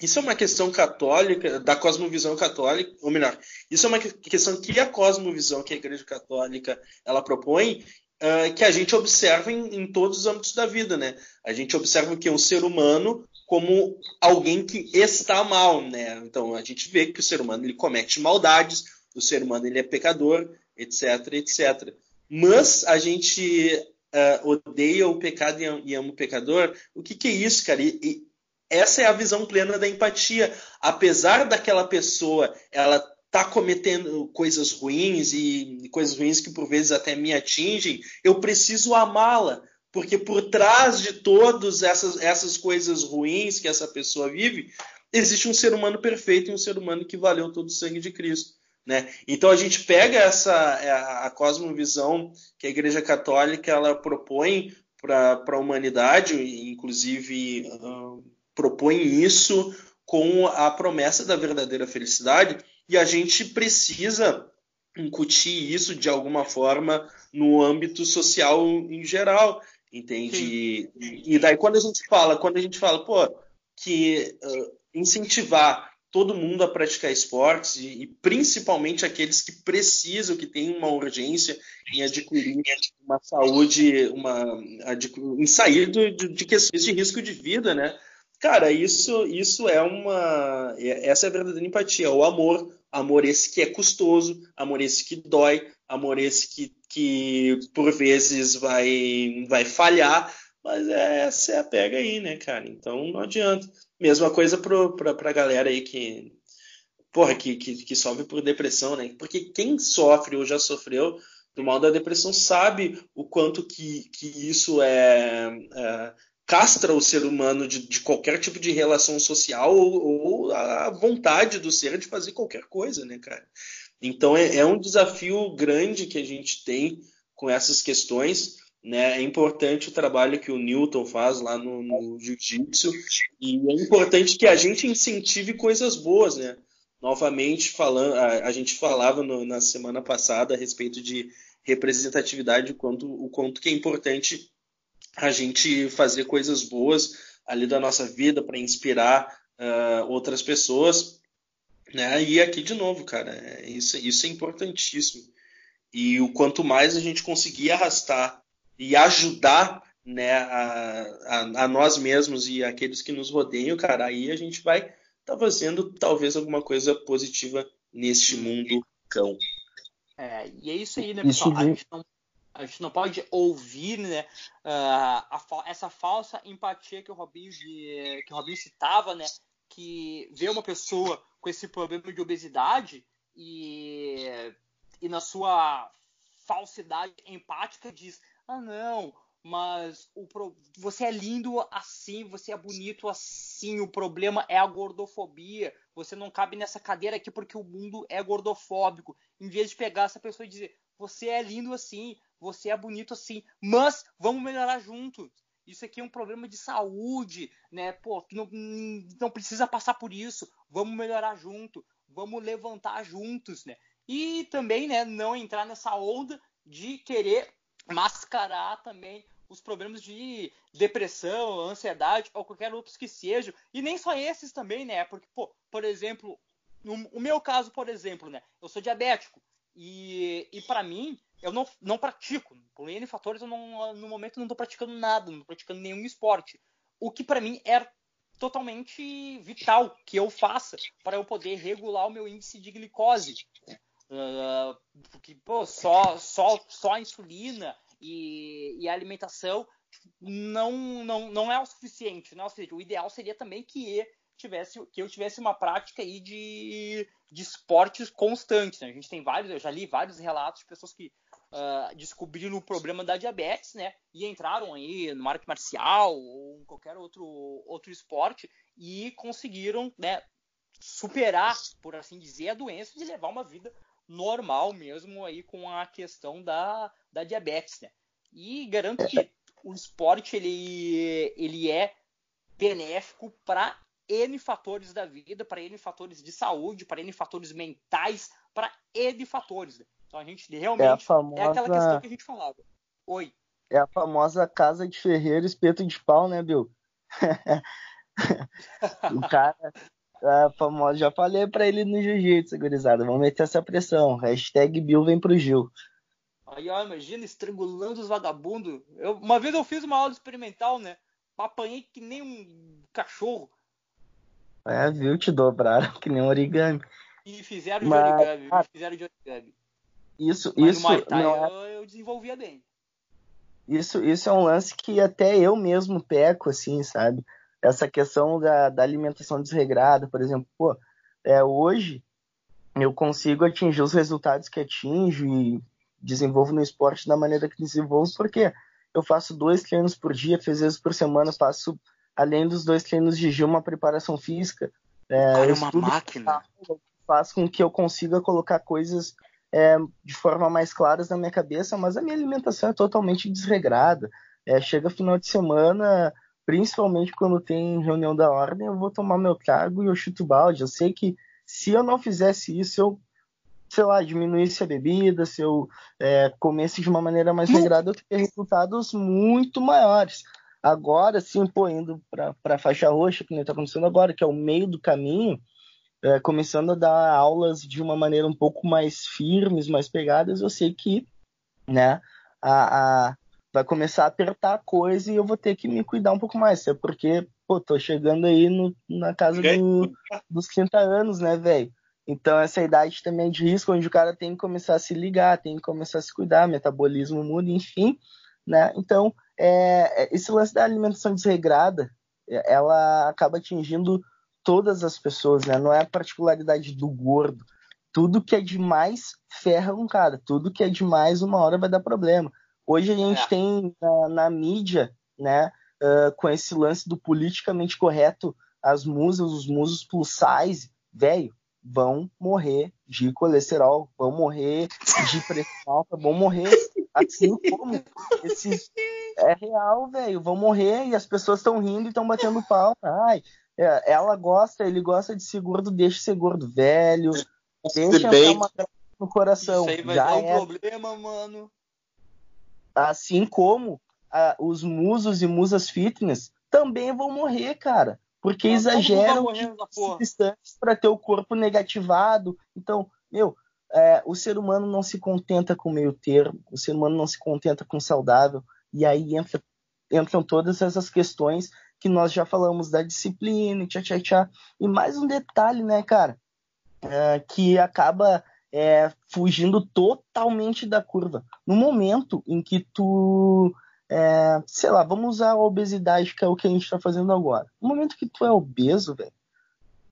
isso é uma questão católica, da cosmovisão católica, ou melhor, isso é uma questão que a cosmovisão que a Igreja Católica ela propõe, uh, que a gente observa em, em, todos os âmbitos da vida, né? A gente observa que é um ser humano como alguém que está mal, né? Então a gente vê que o ser humano ele comete maldades, o ser humano ele é pecador, etc, etc. Mas a gente uh, odeia o pecado e ama o pecador. O que, que é isso, cara? E, e, essa é a visão plena da empatia. Apesar daquela pessoa ela tá cometendo coisas ruins e coisas ruins que por vezes até me atingem, eu preciso amá-la, porque por trás de todas essas, essas coisas ruins que essa pessoa vive, existe um ser humano perfeito e um ser humano que valeu todo o sangue de Cristo. Né? Então a gente pega essa é, a cosmovisão que a Igreja Católica ela propõe para a humanidade, inclusive propõe isso com a promessa da verdadeira felicidade e a gente precisa incutir isso de alguma forma no âmbito social em geral, entende? E, daí quando a gente fala, quando a gente fala, pô, que uh, incentivar todo mundo a praticar esportes e, e, principalmente aqueles que precisam, que têm uma urgência em adquirir uma saúde, uma, em sair do, de, de questões de risco de vida, né? Cara, isso, isso é uma. É, essa é a verdadeira empatia, o amor. Amor esse que é custoso, amor esse que dói, amor esse que, que por vezes vai, vai falhar, mas é, essa é a pega aí, né, cara? Então não adianta. Mesma coisa pro, pra, pra galera aí que. Porra, que, que, que sofre por depressão, né? Porque quem sofre ou já sofreu do mal da depressão sabe o quanto que, que isso é, é castra o ser humano de, de qualquer tipo de relação social ou, ou, a vontade do ser de fazer qualquer coisa, né, cara? Então é, é, um desafio grande que a gente tem com essas questões, né? É importante o trabalho que o Newton faz lá no, no Jiu-Jitsu e é importante que a gente incentive coisas boas, né? Novamente falando, a, a gente falava no, na semana passada a respeito de representatividade, o quanto, o quanto que é importante a gente fazer coisas boas ali da nossa vida para inspirar uh, outras pessoas, né? E aqui de novo, cara, é, isso, isso é importantíssimo. E o quanto mais a gente conseguir arrastar e ajudar né, a, a, a, nós mesmos e aqueles que nos rodeiam, cara, aí a gente vai estar tá fazendo talvez alguma coisa positiva neste mundo cão. É, e é isso aí, né, pessoal? A gente não, a gente não pode ouvir né, uh, a, essa falsa empatia que o Robinho, de, que o Robinho citava, né? Que vê uma pessoa com esse problema de obesidade e, e na sua falsidade empática diz ah, não, mas o pro... você é lindo assim, você é bonito assim, o problema é a gordofobia. Você não cabe nessa cadeira aqui porque o mundo é gordofóbico. Em vez de pegar essa pessoa e dizer, você é lindo assim, você é bonito assim, mas vamos melhorar juntos. Isso aqui é um problema de saúde, né? Pô, não, não precisa passar por isso. Vamos melhorar junto, vamos levantar juntos, né? E também, né, não entrar nessa onda de querer mascarar também os problemas de depressão, ansiedade ou qualquer outros que sejam. E nem só esses também, né? Porque, pô, por exemplo, no o meu caso, por exemplo, né? Eu sou diabético e, e para mim, eu não, não pratico. Por N fatores, eu não, no momento não estou praticando nada, não estou praticando nenhum esporte. O que para mim é totalmente vital que eu faça para eu poder regular o meu índice de glicose. Uh, porque, pô, só, só, só a insulina e, e a alimentação não, não, não é o suficiente. Né? Ou seja, o ideal seria também que tivesse que eu tivesse uma prática aí de, de esportes constantes. Né? A gente tem vários, eu já li vários relatos de pessoas que uh, descobriram o problema da diabetes, né? E entraram aí no arte marcial ou em qualquer outro, outro esporte e conseguiram, né? Superar, por assim dizer, a doença e levar uma vida normal mesmo aí com a questão da, da diabetes, né? E garanto que o esporte ele, ele é benéfico para N fatores da vida, para N fatores de saúde, para N fatores mentais, para N fatores. Né? Então a gente realmente. É, a famosa... é aquela questão que a gente falava. Oi. É a famosa casa de ferreiro, espeto de pau, né, Bill? *laughs* o cara, a famosa, já falei pra ele no jiu-jitsu, gurizada. Vamos meter essa pressão. Hashtag Bill vem pro Gil. Aí, ó, imagina, estrangulando os vagabundos. Eu, uma vez eu fiz uma aula experimental, né? Apanhei que nem um cachorro. É, viu? Te dobraram que nem um origami. E fizeram Mas... de origami, fizeram de origami. Isso, Mas isso. Não... É eu, eu desenvolvia bem. Isso, isso é um lance que até eu mesmo peco, assim, sabe? essa questão da, da alimentação desregrada, por exemplo, pô, é, hoje eu consigo atingir os resultados que atinjo e desenvolvo no esporte da maneira que desenvolvo, porque eu faço dois treinos por dia, três vezes por semana, faço, além dos dois treinos de gym, uma preparação física. É, Cara, é uma máquina. Faz com que eu consiga colocar coisas é, de forma mais claras na minha cabeça, mas a minha alimentação é totalmente desregrada. É, chega final de semana, principalmente quando tem reunião da ordem, eu vou tomar meu trago e eu chuto balde. Eu sei que se eu não fizesse isso, eu, sei lá, diminuísse a bebida, se eu é, comesse de uma maneira mais regrada, eu teria resultados muito maiores. Agora, sim, pô, indo para a faixa roxa, que nem está acontecendo agora, que é o meio do caminho, é, começando a dar aulas de uma maneira um pouco mais firmes, mais pegadas, eu sei que né, a, a vai começar a apertar a coisa e eu vou ter que me cuidar um pouco mais, é porque, pô, tô chegando aí no, na casa do, dos 30 anos, né, velho? Então essa idade também é de risco, onde o cara tem que começar a se ligar, tem que começar a se cuidar, metabolismo muda, enfim, né? Então, é, é esse lance da alimentação desregrada, é, ela acaba atingindo todas as pessoas, né? Não é a particularidade do gordo. Tudo que é demais ferra um cara, tudo que é demais uma hora vai dar problema. Hoje a gente é. tem na, na, mídia, né, uh, com esse lance do politicamente correto, as musas, os musos plus size, velho, vão morrer de colesterol, vão morrer de pressão alta, vão morrer Assim como esses. É real, velho. Vão morrer e as pessoas estão rindo e estão batendo pau. Ai, é, ela gosta, ele gosta de ser gordo, deixa ser gordo velho. Deixa entrar uma no coração. Isso aí vai Já dar um é... problema, mano. Assim como a, os musos e musas fitness também vão morrer, cara. Porque Não, exageram substâncias para ter o corpo negativado. Então, meu, é, o ser humano não se contenta com meio termo, o ser humano não se contenta com saudável, e aí entra, entram todas essas questões que nós já falamos da disciplina, tchá, tchá, tchá. E mais um detalhe, né, cara, é, que acaba é, fugindo totalmente da curva. No momento em que tu, é, sei lá, vamos usar a obesidade, que é o que a gente está fazendo agora. No momento que tu é obeso, velho,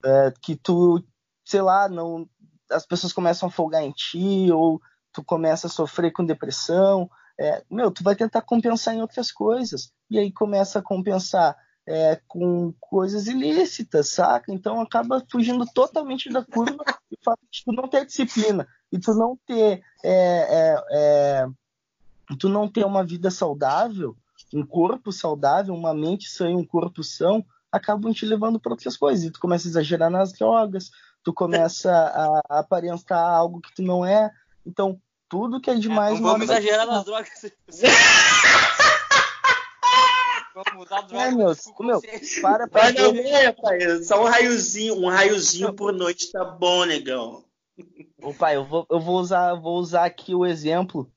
é, que tu, sei lá, não, as pessoas começam a folgar em ti, ou tu começa a sofrer com depressão, é, meu, tu vai tentar compensar em outras coisas. E aí começa a compensar é, com coisas ilícitas, saca? Então acaba fugindo totalmente da curva o fato de tu não ter disciplina e tu não ter é, é, é, tu não ter uma vida saudável, um corpo saudável, uma mente sã e um corpo são, acabam te levando para outras coisas. E tu começa a exagerar nas drogas, tu começa a, a aparentar algo que tu não é. Então, tudo que é demais. É, não vamos exagerar nas drogas. *laughs* Vamos mudar droga. É, meu, meu, para pra não é, pai. Só um raiozinho, um raiozinho por noite tá bom, negão. Ô, pai, eu vou, eu vou usar, vou usar aqui o exemplo,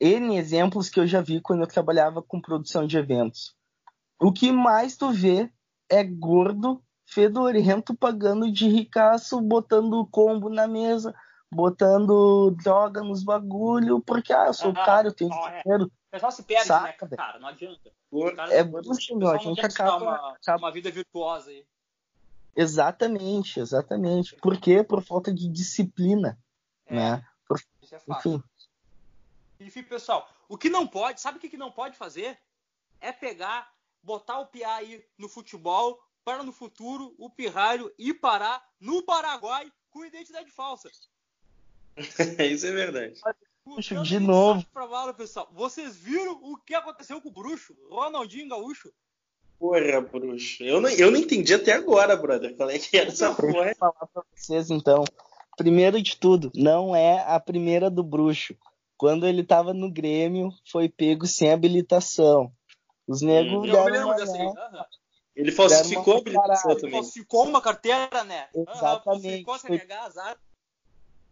N exemplos que eu já vi quando eu trabalhava com produção de eventos. O que mais tu vê é gordo, fedorento, pagando de ricaço, botando combo na mesa, botando droga nos bagulho, porque, ah, eu sou ah, cara, eu tenho é. dinheiro. O pessoal se perde, Saca, né, cara? Não adianta. Cara, é bullshit, meu. A gente acaba uma, acaba... uma vida virtuosa aí. Exatamente, exatamente. Por quê? Por falta de disciplina. É, né? Por... Isso é fato. Enfim. Enfim, pessoal, o que não pode, sabe o que não pode fazer? É pegar, botar o Piá aí no futebol, para no futuro o Pirralho ir parar no Paraguai com identidade falsa. *laughs* Isso é verdade. Puxo de novo. Pra pessoal. Vocês viram o que aconteceu com o Bruxo? Ronaldinho Gaúcho? Porra, Bruxo. Eu não, eu não entendi até agora, brother. Qual é que é essa porra? Vou falar pra vocês, então. Primeiro de tudo, não é a primeira do Bruxo. Quando ele tava no Grêmio, foi pego sem habilitação. Os negros hum, deram uma... Ele falsificou a habilitação também. Ele falsificou uma carteira, né? Exatamente. Uhum, falsificou foi... azar.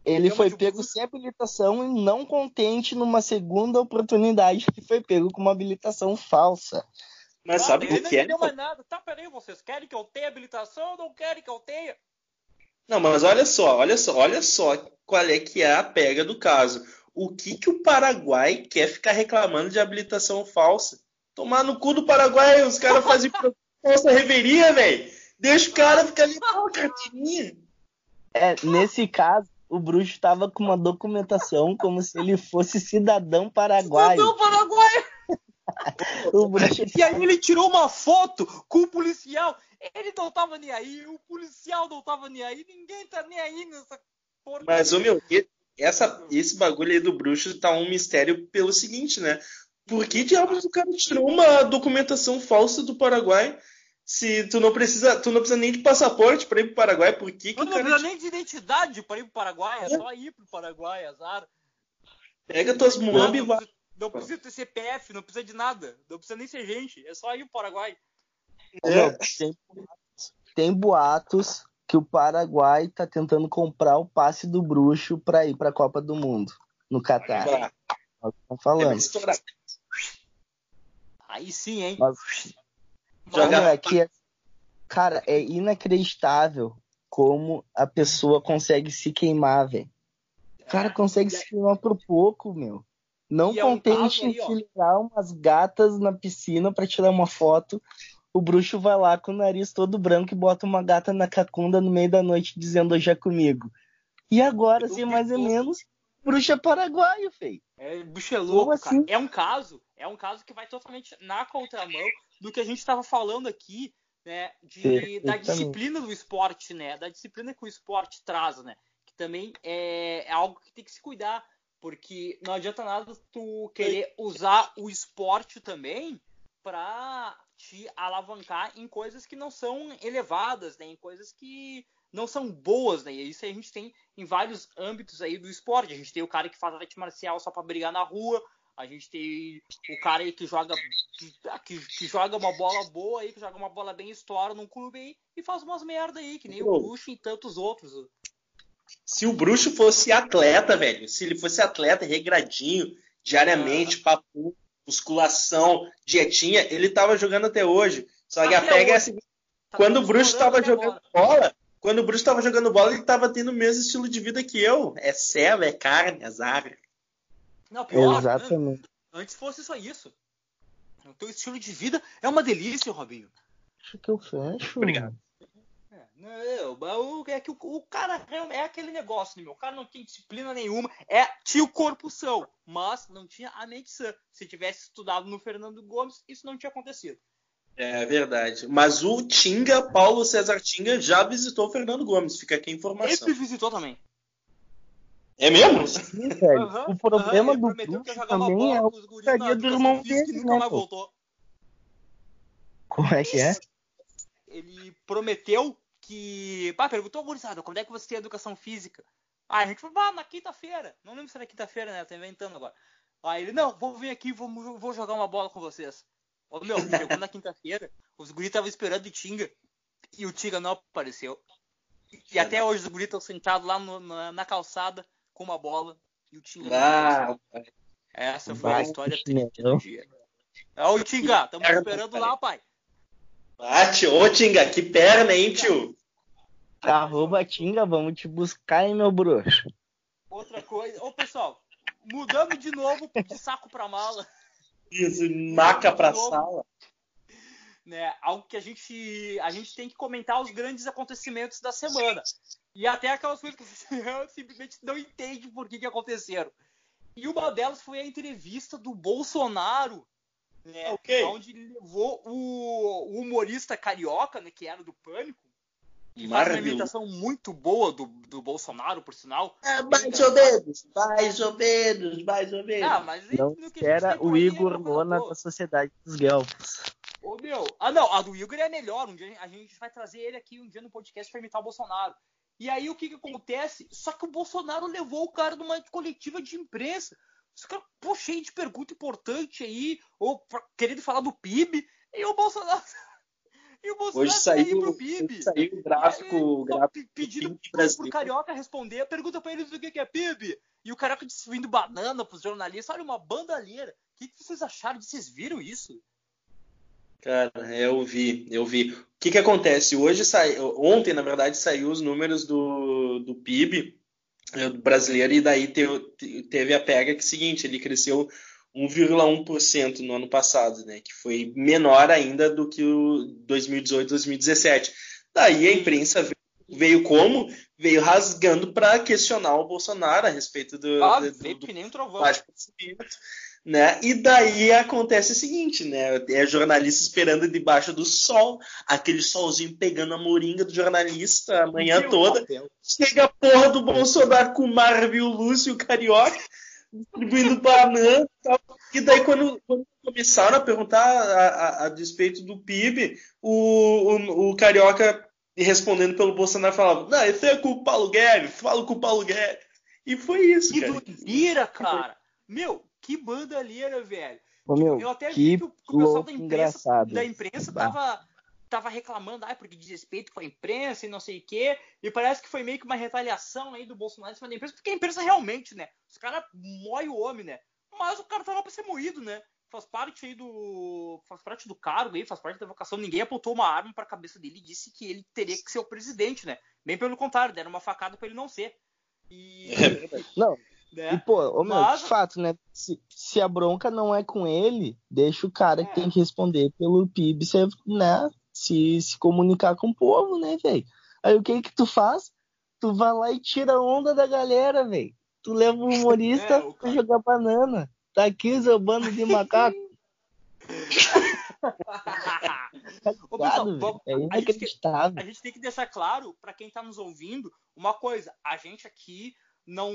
Ele foi pego sem habilitação e não contente numa segunda oportunidade que foi pego com uma habilitação falsa. Mas sabe o que é? Não mais nada. Tá, peraí, vocês querem que eu tenha habilitação ou não querem que eu tenha? Não, mas olha só, olha só, olha só qual é que é a pega do caso. O que que o Paraguai quer ficar reclamando de habilitação falsa? Tomar no cu do Paraguai, os caras fazem *laughs* falsa reveria, velho. Deixa o cara ficar ali com a carteirinha. É, nesse caso, o bruxo estava com uma documentação como se ele fosse cidadão paraguaio. Cidadão paraguaio! *laughs* o bruxo... E aí ele tirou uma foto com o policial. Ele não tava nem aí, o policial não tava nem aí, ninguém tá nem aí nessa porra. Mas, ô meu, essa, esse bagulho aí do bruxo tá um mistério pelo seguinte, né? Por que diabos o cara tirou uma documentação falsa do Paraguai se tu não precisa, tu não precisa nem de passaporte para ir pro Paraguai, por que, que não precisa nem de identidade para ir pro Paraguai, é, é só ir pro Paraguai, azar. Pega tuas muambas e vai. Não precisa ter CPF, não precisa de nada, não precisa nem ser gente, é só ir pro Paraguai. É. Tem, tem boatos que o Paraguai tá tentando comprar o passe do bruxo para ir para a Copa do Mundo no Catar. Nós estamos falando. É Aí sim, hein? Nós, Joga... aqui é... Cara, é inacreditável como a pessoa consegue se queimar, velho. O cara consegue se queimar por pouco, meu. Não e contente é um em filtrar umas gatas na piscina para tirar uma foto, o bruxo vai lá com o nariz todo branco e bota uma gata na cacunda no meio da noite dizendo hoje é comigo. E agora, assim, mais ou menos, bruxa é paraguaio, feio. É, bruxa é louco, assim? É um caso, é um caso que vai totalmente na contramão do que a gente estava falando aqui, né, de, da disciplina do esporte, né, da disciplina que o esporte traz, né, que também é, é algo que tem que se cuidar, Porque não adianta nada tu querer usar o esporte também para te alavancar em coisas que não são elevadas, né? em coisas que não são boas, né? E isso a gente tem em vários âmbitos aí do esporte. A gente tem o cara que faz arte marcial só para brigar na rua, a gente tem o cara aí que joga que, que, joga uma bola boa aí, que joga uma bola bem estoura num clube aí e faz umas merda aí, que nem o Bruxo e tantos outros. Se o Bruxo fosse atleta, velho, se ele fosse atleta regradinho, diariamente, é. papo, musculação, dietinha, ele tava jogando até hoje. Só que até a pega é assim, tá quando o Bruxo tava jogando bola, quando o Bruxo tava jogando bola, ele tava tendo o mesmo estilo de vida que eu. É céu, é carne, azar. Não, pior, Exatamente. Né? Antes fosse só isso. O teu estilo de vida é uma delícia, Robinho. Acho que eu fecho. Obrigado. É, não, é que o, o, cara é aquele negócio, né, meu? O cara não tem disciplina nenhuma, é tinha o corpo são, mas não tinha a mente sã. Se tivesse estudado no Fernando Gomes, isso não tinha acontecido. É verdade. Mas o Tinga, Paulo César Tinga, já visitou o Fernando Gomes. Fica aqui a informação. Ele visitou também. É mesmo? Sim, velho. Uhum, o problema uhum, do Bruxo também é o putaria do irmão dele, né? Voltou. Como é que é? Ele prometeu que. Pá, perguntou, gurizada, quando é que você tem educação física? Aí a gente falou, ah, na quinta-feira. Não lembro se era quinta-feira, né? Eu tô inventando agora. Aí ele, não, vou vir aqui, vou, vou jogar uma bola com vocês. Ô, meu, chegou na quinta-feira, os guris estavam esperando o Tinga e o Tinga não apareceu. E até hoje os guris estão sentados lá no, na, na calçada com uma bola e o Tinga. Ah, Essa foi a história triste do dia. É o Tinga, estamos esperando lá, pai. Bate, ô Tinga, que perna, hein, tio? Arroba Tinga, vamos te buscar, hein, meu bruxo. Outra coisa, ô pessoal, mudando de novo de saco pra mala. Isso, maca pra sala. Né, algo que a gente, a gente tem que comentar os grandes acontecimentos da semana. E até aquelas coisas que *laughs* você simplesmente não entende por que, que aconteceram. E uma delas foi a entrevista do Bolsonaro, né? Okay. Onde ele levou o, o, humorista carioca, né? Que era do Pânico. Que faz uma imitação muito boa do, do Bolsonaro, por sinal. É, mais ou menos, mais ou menos, mais ou menos. Ah, mas não era o Igor Lona da Sociedade dos Guelfos. Ô, meu. Ah, não, a do Igor é melhor. Um dia a gente vai trazer ele aqui um dia no podcast para imitar o Bolsonaro. E aí o que, que acontece? Só que o Bolsonaro levou o cara numa coletiva de imprensa. Os caras, pô, cheio de pergunta importante aí, ou pra, querendo falar do PIB, e o Bolsonaro. *laughs* E o Bolsonaro hoje saiu, pro PIB. Hoje saiu o gráfico, o gráfico pedindo pro, pro Carioca responder, pergunta pra eles o que, que é PIB. E o Carioca distribuindo banana pros jornalistas. Olha, uma bandalheira. O que, que vocês acharam? Vocês viram isso? Cara, eu vi, eu vi. O que que acontece? Hoje saiu, ontem, na verdade, saiu os números do, do PIB eh, brasileiro e daí teve, teve a pega que é o seguinte, ele cresceu 1,1% no ano passado, né? Que foi menor ainda do que o 2018, 2017. Daí a imprensa veio, veio como? Veio rasgando para questionar o Bolsonaro a respeito do, ah, do, do, do que nem um trovão né? E daí acontece o seguinte, né? É jornalista esperando debaixo do sol, aquele solzinho pegando a moringa do jornalista a manhã toda. Chega a porra do Bolsonaro com o Marvel Lúcio Carioca distribuindo banana e tal. E daí, quando, quando, começaram a perguntar a, a, a despeito do PIB, o, o, o, Carioca respondendo pelo Bolsonaro falava: Não, isso é com o Paulo Guedes, falo com o Paulo Guedes. E foi isso, que cara. Doideira, cara. Meu, que bandalheira, velho. Ô, meu, eu até vi que o pessoal da imprensa, da imprensa tava, tava reclamando, ah, porque desrespeito com a imprensa e não sei o quê. E parece que foi meio que uma retaliação aí do Bolsonaro em cima da imprensa, porque a imprensa realmente, né? Os caras moem o homem, né? Mas o cara tá lá pra ser moído, né? Faz parte aí do. Faz parte do cargo aí, faz parte da vocação. Ninguém apontou uma arma pra cabeça dele e disse que ele teria que ser o presidente, né? Bem pelo contrário, deram uma facada para ele não ser. E. *laughs* Não, né? E, pô, ô, meu, Mas... de fato, né? Se, se, a bronca não é com ele, deixa o cara é. que tem que responder pelo PIB se, né, se, se comunicar com o povo, né, velho? Aí o que que tu faz? Tu vai lá e tira a onda da galera, velho. Tu leva *laughs* o humorista é, pra jogar banana. Tá aqui seu bando de macaco. *laughs* Ô, pessoal, vamos, é inacreditável. A gente, a gente, tem que deixar claro para quem tá nos ouvindo uma coisa. A gente aqui não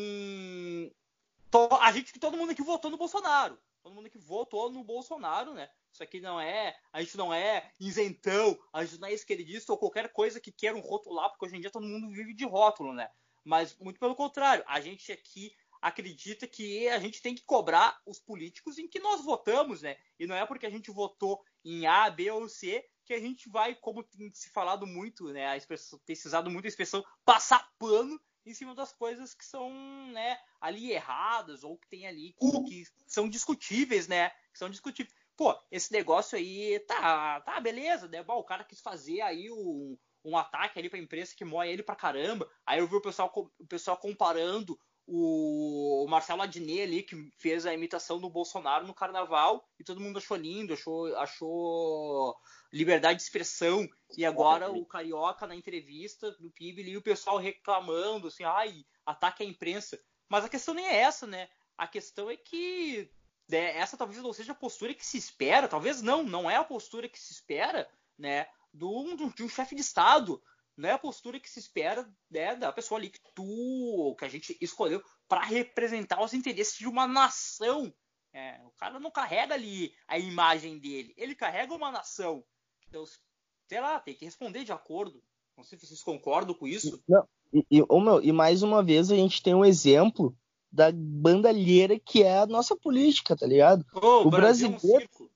a gente, todo mundo aqui votou no Bolsonaro. Todo mundo aqui votou no Bolsonaro, né? Isso aqui não é. A gente não é isentão, a gente não é esquerdista ou qualquer coisa que queiram rotular, porque hoje em dia todo mundo vive de rótulo, né? Mas muito pelo contrário, a gente aqui acredita que a gente tem que cobrar os políticos em que nós votamos, né? E não é porque a gente votou em A, B ou C que a gente vai, como tem se falado muito, né? A expressão, tem se usado muito a expressão passar pano em cima das coisas que são, né, ali erradas ou que tem ali que, que são discutíveis, né? Que são discutíveis. Pô, esse negócio aí tá, tá beleza, né? Bom, o cara quis fazer aí um, um ataque ali pra imprensa que moe ele pra caramba. Aí eu vi o pessoal, o pessoal comparando o Marcelo Adnet ali, que fez a imitação do Bolsonaro no carnaval, e todo mundo achou lindo, achou, achou liberdade de expressão. E agora o Carioca na entrevista do PIB e o pessoal reclamando, assim, ai, ataque à imprensa. Mas a questão nem é essa, né? A questão é que né, essa talvez não seja a postura que se espera, talvez não, não é a postura que se espera, né? Do, de um chefe de Estado não é a postura que se espera né, da pessoa ali que tu, que a gente escolheu para representar os interesses de uma nação. É, o cara não carrega ali a imagem dele, ele carrega uma nação. Então, sei lá, tem que responder de acordo. Não sei se vocês concordam com isso. Não, e, e, oh, meu, e mais uma vez a gente tem um exemplo da bandalheira que é a nossa política, tá ligado? Oh, o brasileiro, é um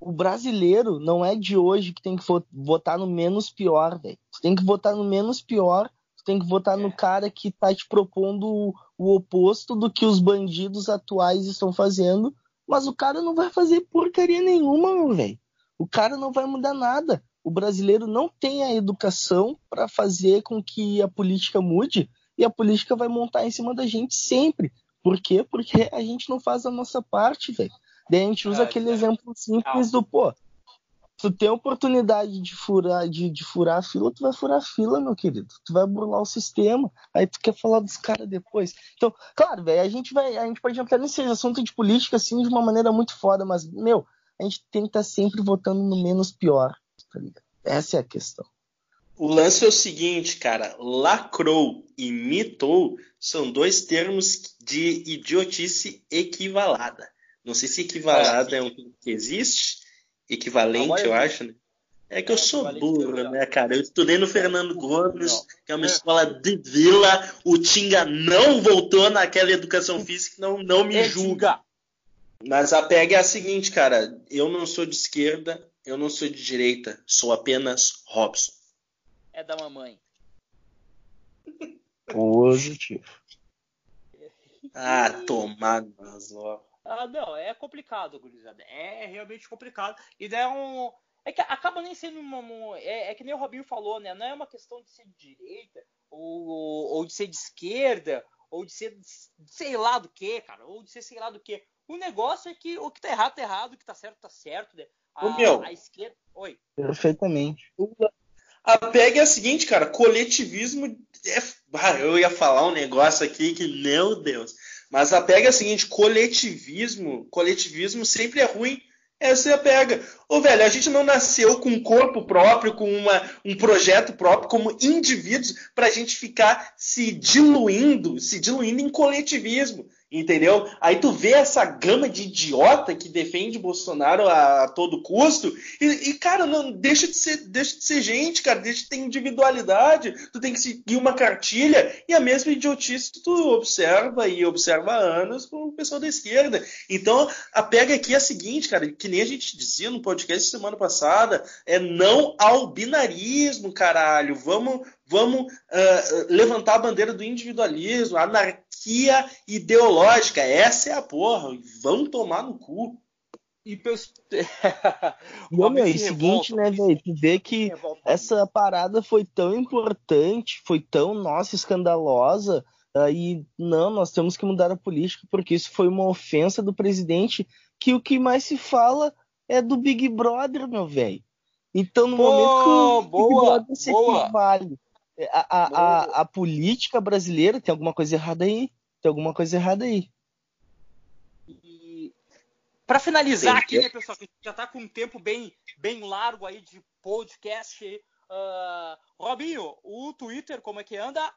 o brasileiro não é de hoje que tem que votar no menos pior, velho. Tu tem que votar no menos pior, tu tem que votar é. no cara que tá te propondo o, oposto do que os bandidos atuais estão fazendo, mas o cara não vai fazer porcaria nenhuma, meu velho. O cara não vai mudar nada. O brasileiro não tem a educação para fazer com que a política mude e a política vai montar em cima da gente sempre. Por quê? Porque a gente não faz a nossa parte, velho. Daí a gente usa aquele é. exemplo simples do, pô, tu tem a oportunidade de furar, de, de, furar a fila, tu vai furar a fila, meu querido. Tu vai burlar o sistema. Aí tu quer falar dos caras depois. Então, claro, velho, a gente vai. A gente pode entrar nesse assunto de política assim de uma maneira muito foda, mas, meu, a gente tem que estar tá sempre votando no menos pior. Tá Essa é a questão. O lance é o seguinte, cara, lacrou e mitou são dois termos de idiotice equivalada. Não sei se equivalado é, é um que existe. Equivalente, eu acho, né? É que eu sou burro, né, cara? Eu estudei no Fernando Gomes, que é uma escola de vila. O Tinga não voltou naquela educação física, não, não me julga. Mas a pega é a seguinte, cara. Eu não sou de esquerda, eu não sou de direita. Sou apenas Robson. É da mamãe. Positivo. Ah, tomar nas horas. Ah, não, é complicado, gurizada. É realmente complicado. E daí é um. É que acaba nem sendo uma. É, é, que nem o Robinho falou, né? Não é uma questão de ser de direita, ou, ou de ser de esquerda, ou de ser sei lá do que, cara, ou de ser sei lá do que. O negócio é que o que tá errado tá errado, o que tá certo tá certo, né? A, meu, a esquerda. Oi. Perfeitamente. A pega é a seguinte, cara, coletivismo. É... Eu ia falar um negócio aqui que, meu Deus. Mas a pega é a seguinte: coletivismo, coletivismo sempre é ruim. Essa é a pega. Ô, velho, a gente não nasceu com um corpo próprio, com uma, um projeto próprio, como indivíduos, para a gente ficar se diluindo, se diluindo em coletivismo. Entendeu? Aí tu vê essa gama de idiota que defende Bolsonaro a, todo custo e, e, cara, não deixa de ser, deixa de ser gente, cara, deixa de ter individualidade. Tu tem que seguir uma cartilha e a mesma idiotice tu observa e observa há anos com o pessoal da esquerda. Então, a pega aqui é a seguinte, cara, que nem a gente dizia no podcast semana passada, é não ao binarismo, caralho. Vamos, vamos uh, levantar a bandeira do individualismo, anarquia ideológica. Essa é a porra. Vão tomar no cu. E pelos... *laughs* Não, meu, e seguinte, né, velho? Tu vê que essa parada foi tão importante, foi tão, nossa, escandalosa. Aí, não, nós temos que mudar a política, porque isso foi uma ofensa do presidente, que o que mais se fala é do Big Brother, meu velho. Então, no Pô, momento que o Big boa, Brother se boa. equivale a, a, a, a, política brasileira, tem alguma coisa errada aí? Tem alguma coisa errada aí. E para finalizar aqui, né, pessoal, que a gente já está com um tempo bem, bem largo aí de podcast. Uh, Robinho, o Twitter, como é que anda?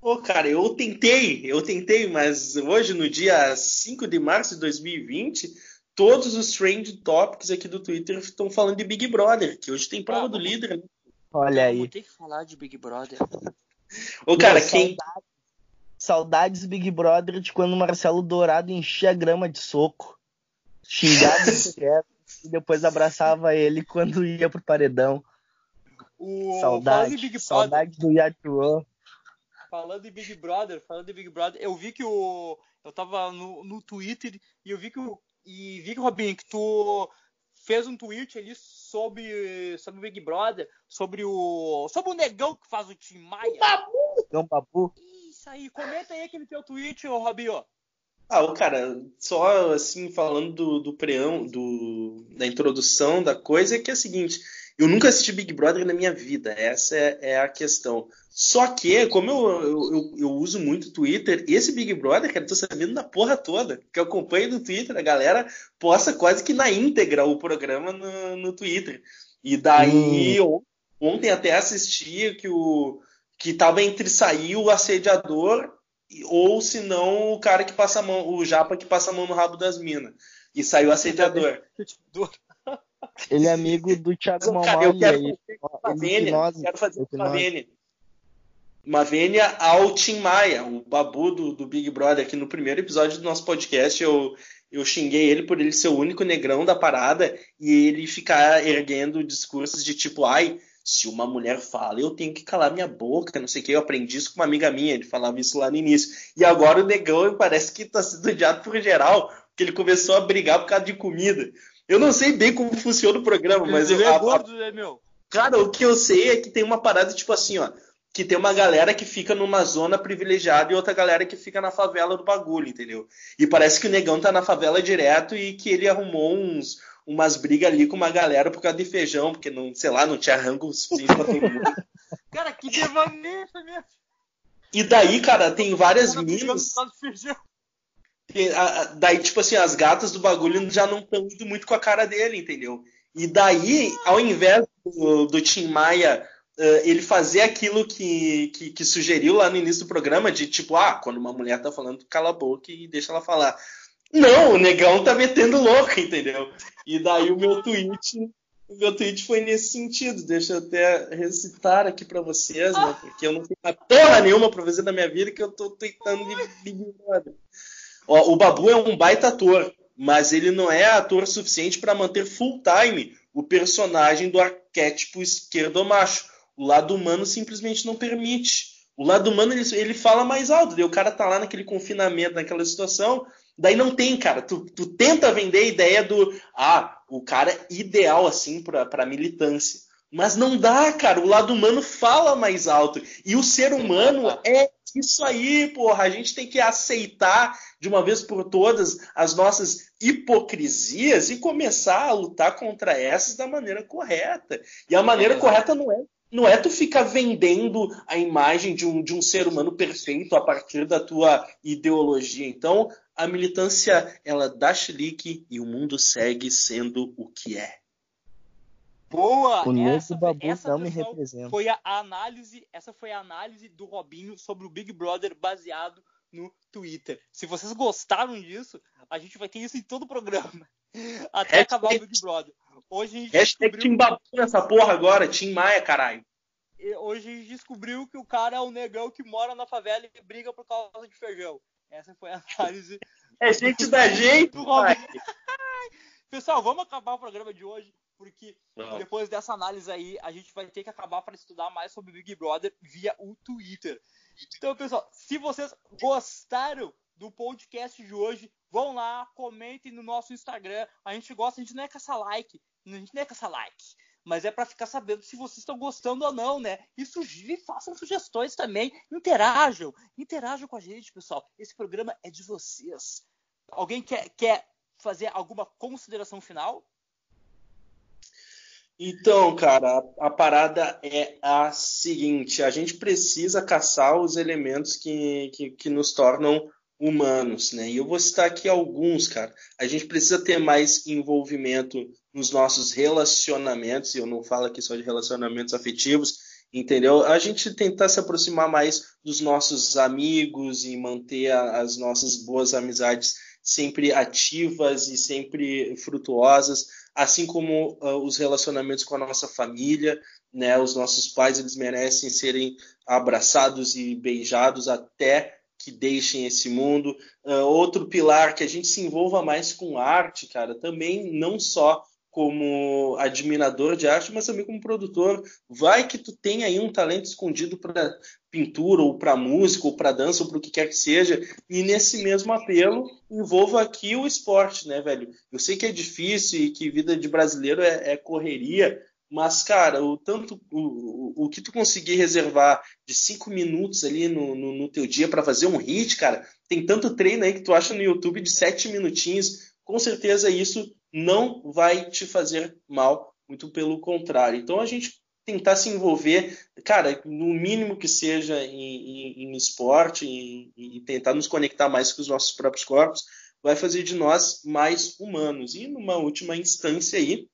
Pô, cara, eu tentei, eu tentei, mas hoje, no dia 5 de março de 2020, todos os trend topics aqui do Twitter estão falando de Big Brother, que hoje tem prova ah, do líder, né? Olha aí. Vou ter que falar de Big Brother. Ô, cara, Meu, quem. Saudades, saudades Big Brother de quando o Marcelo Dourado enchia a grama de soco. Xingava *laughs* e depois abraçava ele quando ia pro paredão. O... Saudade, Big saudade do Yatuo. Falando em Big Brother, falando em Big Brother, eu vi que o. Eu tava no, no Twitter e eu vi que o. E vi que, Robinho, que tu fez um tweet ali sobre, sobre o Big Brother, sobre o. Sobre o negão que faz o Tim Maia. O Babu! Negão Babu. Isso aí, comenta aí aquele teu tweet, ô Robinho. Ah, o cara, só assim, falando do, do preão, do, da introdução da coisa, é que é o seguinte, eu nunca assisti Big Brother na minha vida, essa é, é a questão. Só que, como eu, eu, eu, uso muito Twitter, esse Big Brother, cara, eu tô sabendo da porra toda. Que eu acompanho no Twitter, a galera posta quase que na íntegra o programa no, no Twitter. E daí, hum. ontem até assisti que o que tava entre sair o assediador ou se não o cara que passa a mão, o japa que passa a mão no rabo das minas. E saiu o assediador. *laughs* Ele é amigo do Thiago Malmal. Eu quero aí. uma vênia, quero fazer uma vênia. Uma vênia ao Tim Maia, o babu do, do, Big Brother, aqui no primeiro episódio do nosso podcast eu, eu xinguei ele por ele ser o único negrão da parada e ele ficar erguendo discursos de tipo, ai, se uma mulher fala, eu tenho que calar minha boca, não sei o que. Eu aprendi isso com uma amiga minha, ele falava isso lá no início. E agora o negão parece que tá sendo odiado por geral, porque ele começou a brigar por causa de comida. Eu não sei bem como funciona o programa, mas eu. É gordo, né, meu? Cara, o que eu sei é que tem uma parada tipo assim, ó. Que tem uma galera que fica numa zona privilegiada e outra galera que fica na favela do bagulho, entendeu? E parece que o negão tá na favela direto e que ele arrumou uns, umas brigas ali com uma galera por causa de feijão, porque não, sei lá, não tinha rango suficiente pra todo mundo. *laughs* cara, que devaneio mesmo. E daí, cara, tem várias minas. Daí, tipo assim, as gatas do bagulho já não estão indo muito com a cara dele, entendeu? E daí, ao invés do, do Tim Maia uh, ele fazer aquilo que, que, que, sugeriu lá no início do programa, de tipo, ah, quando uma mulher tá falando, cala a boca e deixa ela falar. Não, o negão tá metendo louco, entendeu? E daí o meu tweet, o meu tweet foi nesse sentido. Deixa eu até recitar aqui para vocês, né? Porque eu não tenho porra nenhuma pra fazer na minha vida que eu tô tweetando de Big Brother. Ó, o Babu é um baita ator, mas ele não é ator suficiente para manter full time o personagem do arquétipo esquerdo macho. O lado humano simplesmente não permite. O lado humano ele, ele fala mais alto. Daí o cara tá lá naquele confinamento, naquela situação Daí não tem, cara. Tu, tu tenta vender a ideia do ah, o cara ideal assim para militância. Mas não dá, cara. O lado humano fala mais alto. E o ser humano é isso aí, porra. A gente tem que aceitar de uma vez por todas as nossas hipocrisias e começar a lutar contra essas da maneira correta. E a maneira é. correta não é não é tu ficar vendendo a imagem de um, de um ser humano perfeito a partir da tua ideologia. Então, a militância, ela dá chilique e o mundo segue sendo o que é. Boa! O essa, Babu essa não me representa. Foi a análise, essa foi a análise do Robinho sobre o Big Brother baseado no Twitter. Se vocês gostaram disso, a gente vai ter isso em todo o programa. *laughs* Até Hashtag... acabar o Big Brother. Hoje a gente Hashtag descobriu... Tim Babu nessa porra agora, Tim Maia, caralho. Hoje a gente descobriu que o cara é o negão que mora na favela e briga por causa de feijão. Essa foi a análise. É gente da gente! *laughs* Pessoal, vamos acabar o programa de hoje, porque Não. depois dessa análise aí, a gente vai ter que acabar para estudar mais sobre Big Brother via o Twitter. Então, pessoal, se vocês gostaram do podcast de hoje, vão lá, comentem no nosso Instagram. A gente gosta, a gente não é caça like, a gente não é caça like, mas é para ficar sabendo se vocês estão gostando ou não, né? E sugiram, façam sugestões também, interajam, interajam com a gente, pessoal. Esse programa é de vocês. Alguém quer, quer fazer alguma consideração final? Então, cara, a, parada é a seguinte: a gente precisa caçar os elementos que, que, que nos tornam humanos, né? E eu vou citar aqui alguns, cara. A gente precisa ter mais envolvimento nos nossos relacionamentos, e eu não falo aqui só de relacionamentos afetivos, entendeu? A gente tentar se aproximar mais dos nossos amigos e manter a, as nossas boas amizades sempre ativas e sempre frutuosas, assim como uh, os relacionamentos com a nossa família, né? Os nossos pais eles merecem serem abraçados e beijados até que deixem esse mundo. Uh, outro pilar que a gente se envolva mais com arte, cara, também não só como admirador de arte, mas também como produtor. Vai que tu tem aí um talento escondido para pintura, ou para música, ou para dança, ou para o que quer que seja, e nesse mesmo apelo envolva aqui o esporte, né, velho? Eu sei que é difícil e que vida de brasileiro é, é correria, mas, cara, o tanto o, o que tu conseguir reservar de cinco minutos ali no, no, no teu dia para fazer um hit, cara, tem tanto treino aí que tu acha no YouTube de sete minutinhos. Com certeza isso não vai te fazer mal, muito pelo contrário. Então a gente tentar se envolver, cara, no mínimo que seja em, em, em esporte e, tentar nos conectar mais com os nossos próprios corpos, vai fazer de nós mais humanos. E numa última instância aí,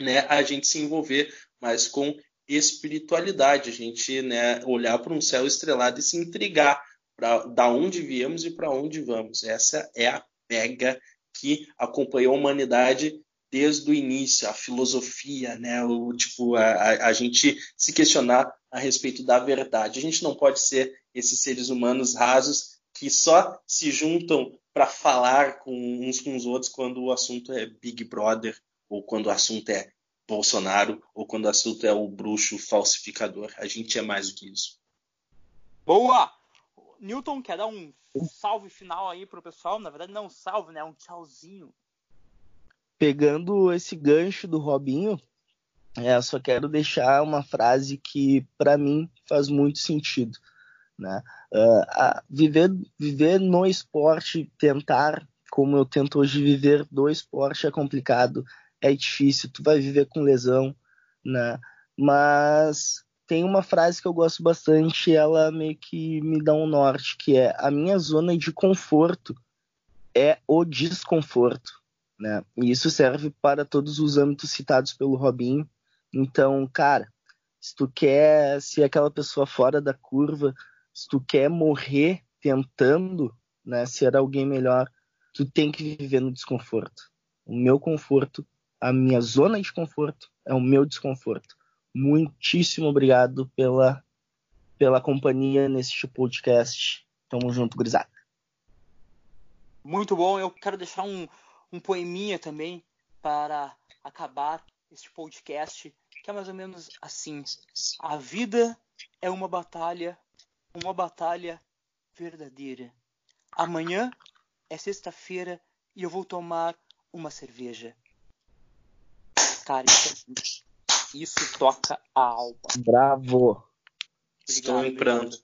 né, a gente se envolver mais com espiritualidade, a gente né, olhar para um céu estrelado e se intrigar para da onde viemos e para onde vamos. Essa é a pega que acompanhou a humanidade desde o início, a filosofia, né? O, tipo, a, a, gente se questionar a respeito da verdade. A gente não pode ser esses seres humanos rasos que só se juntam para falar com uns com os outros quando o assunto é Big Brother ou quando o assunto é Bolsonaro ou quando o assunto é o bruxo falsificador. A gente é mais do que isso. Boa! Newton, quer dar um salve final aí pro pessoal? Na verdade, não um salve, né? Um tchauzinho. Pegando esse gancho do Robinho, é, só quero deixar uma frase que, para mim, faz muito sentido. Né? Uh, viver, viver no esporte, tentar, como eu tento hoje viver do esporte, é complicado, é difícil, tu vai viver com lesão, né? mas tem uma frase que eu gosto bastante, ela meio que me dá um norte, que é a minha zona de conforto é o desconforto, né? E isso serve para todos os âmbitos citados pelo Robinho. Então, cara, se tu quer ser aquela pessoa fora da curva, se tu quer morrer tentando, né, ser alguém melhor, tu tem que viver no desconforto. O meu conforto, a minha zona de conforto é o meu desconforto muitíssimo obrigado pela, pela companhia neste podcast. Tamo junto, gurizada. Muito bom. Eu quero deixar um, um poeminha também para acabar este podcast, que é mais ou menos assim: A vida é uma batalha, uma batalha verdadeira. Amanhã é sexta-feira e eu vou tomar uma cerveja. Cara, isso é isso toca a alma. Bravo. Estou em pranto.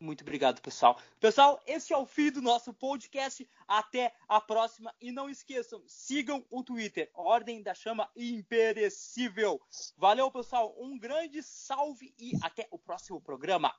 Muito obrigado, pessoal. Pessoal, esse é o fim do nosso podcast. Até a próxima. E não esqueçam, sigam o Twitter, Ordem da Chama Imperecível. Valeu, pessoal. Um grande salve e até o próximo programa.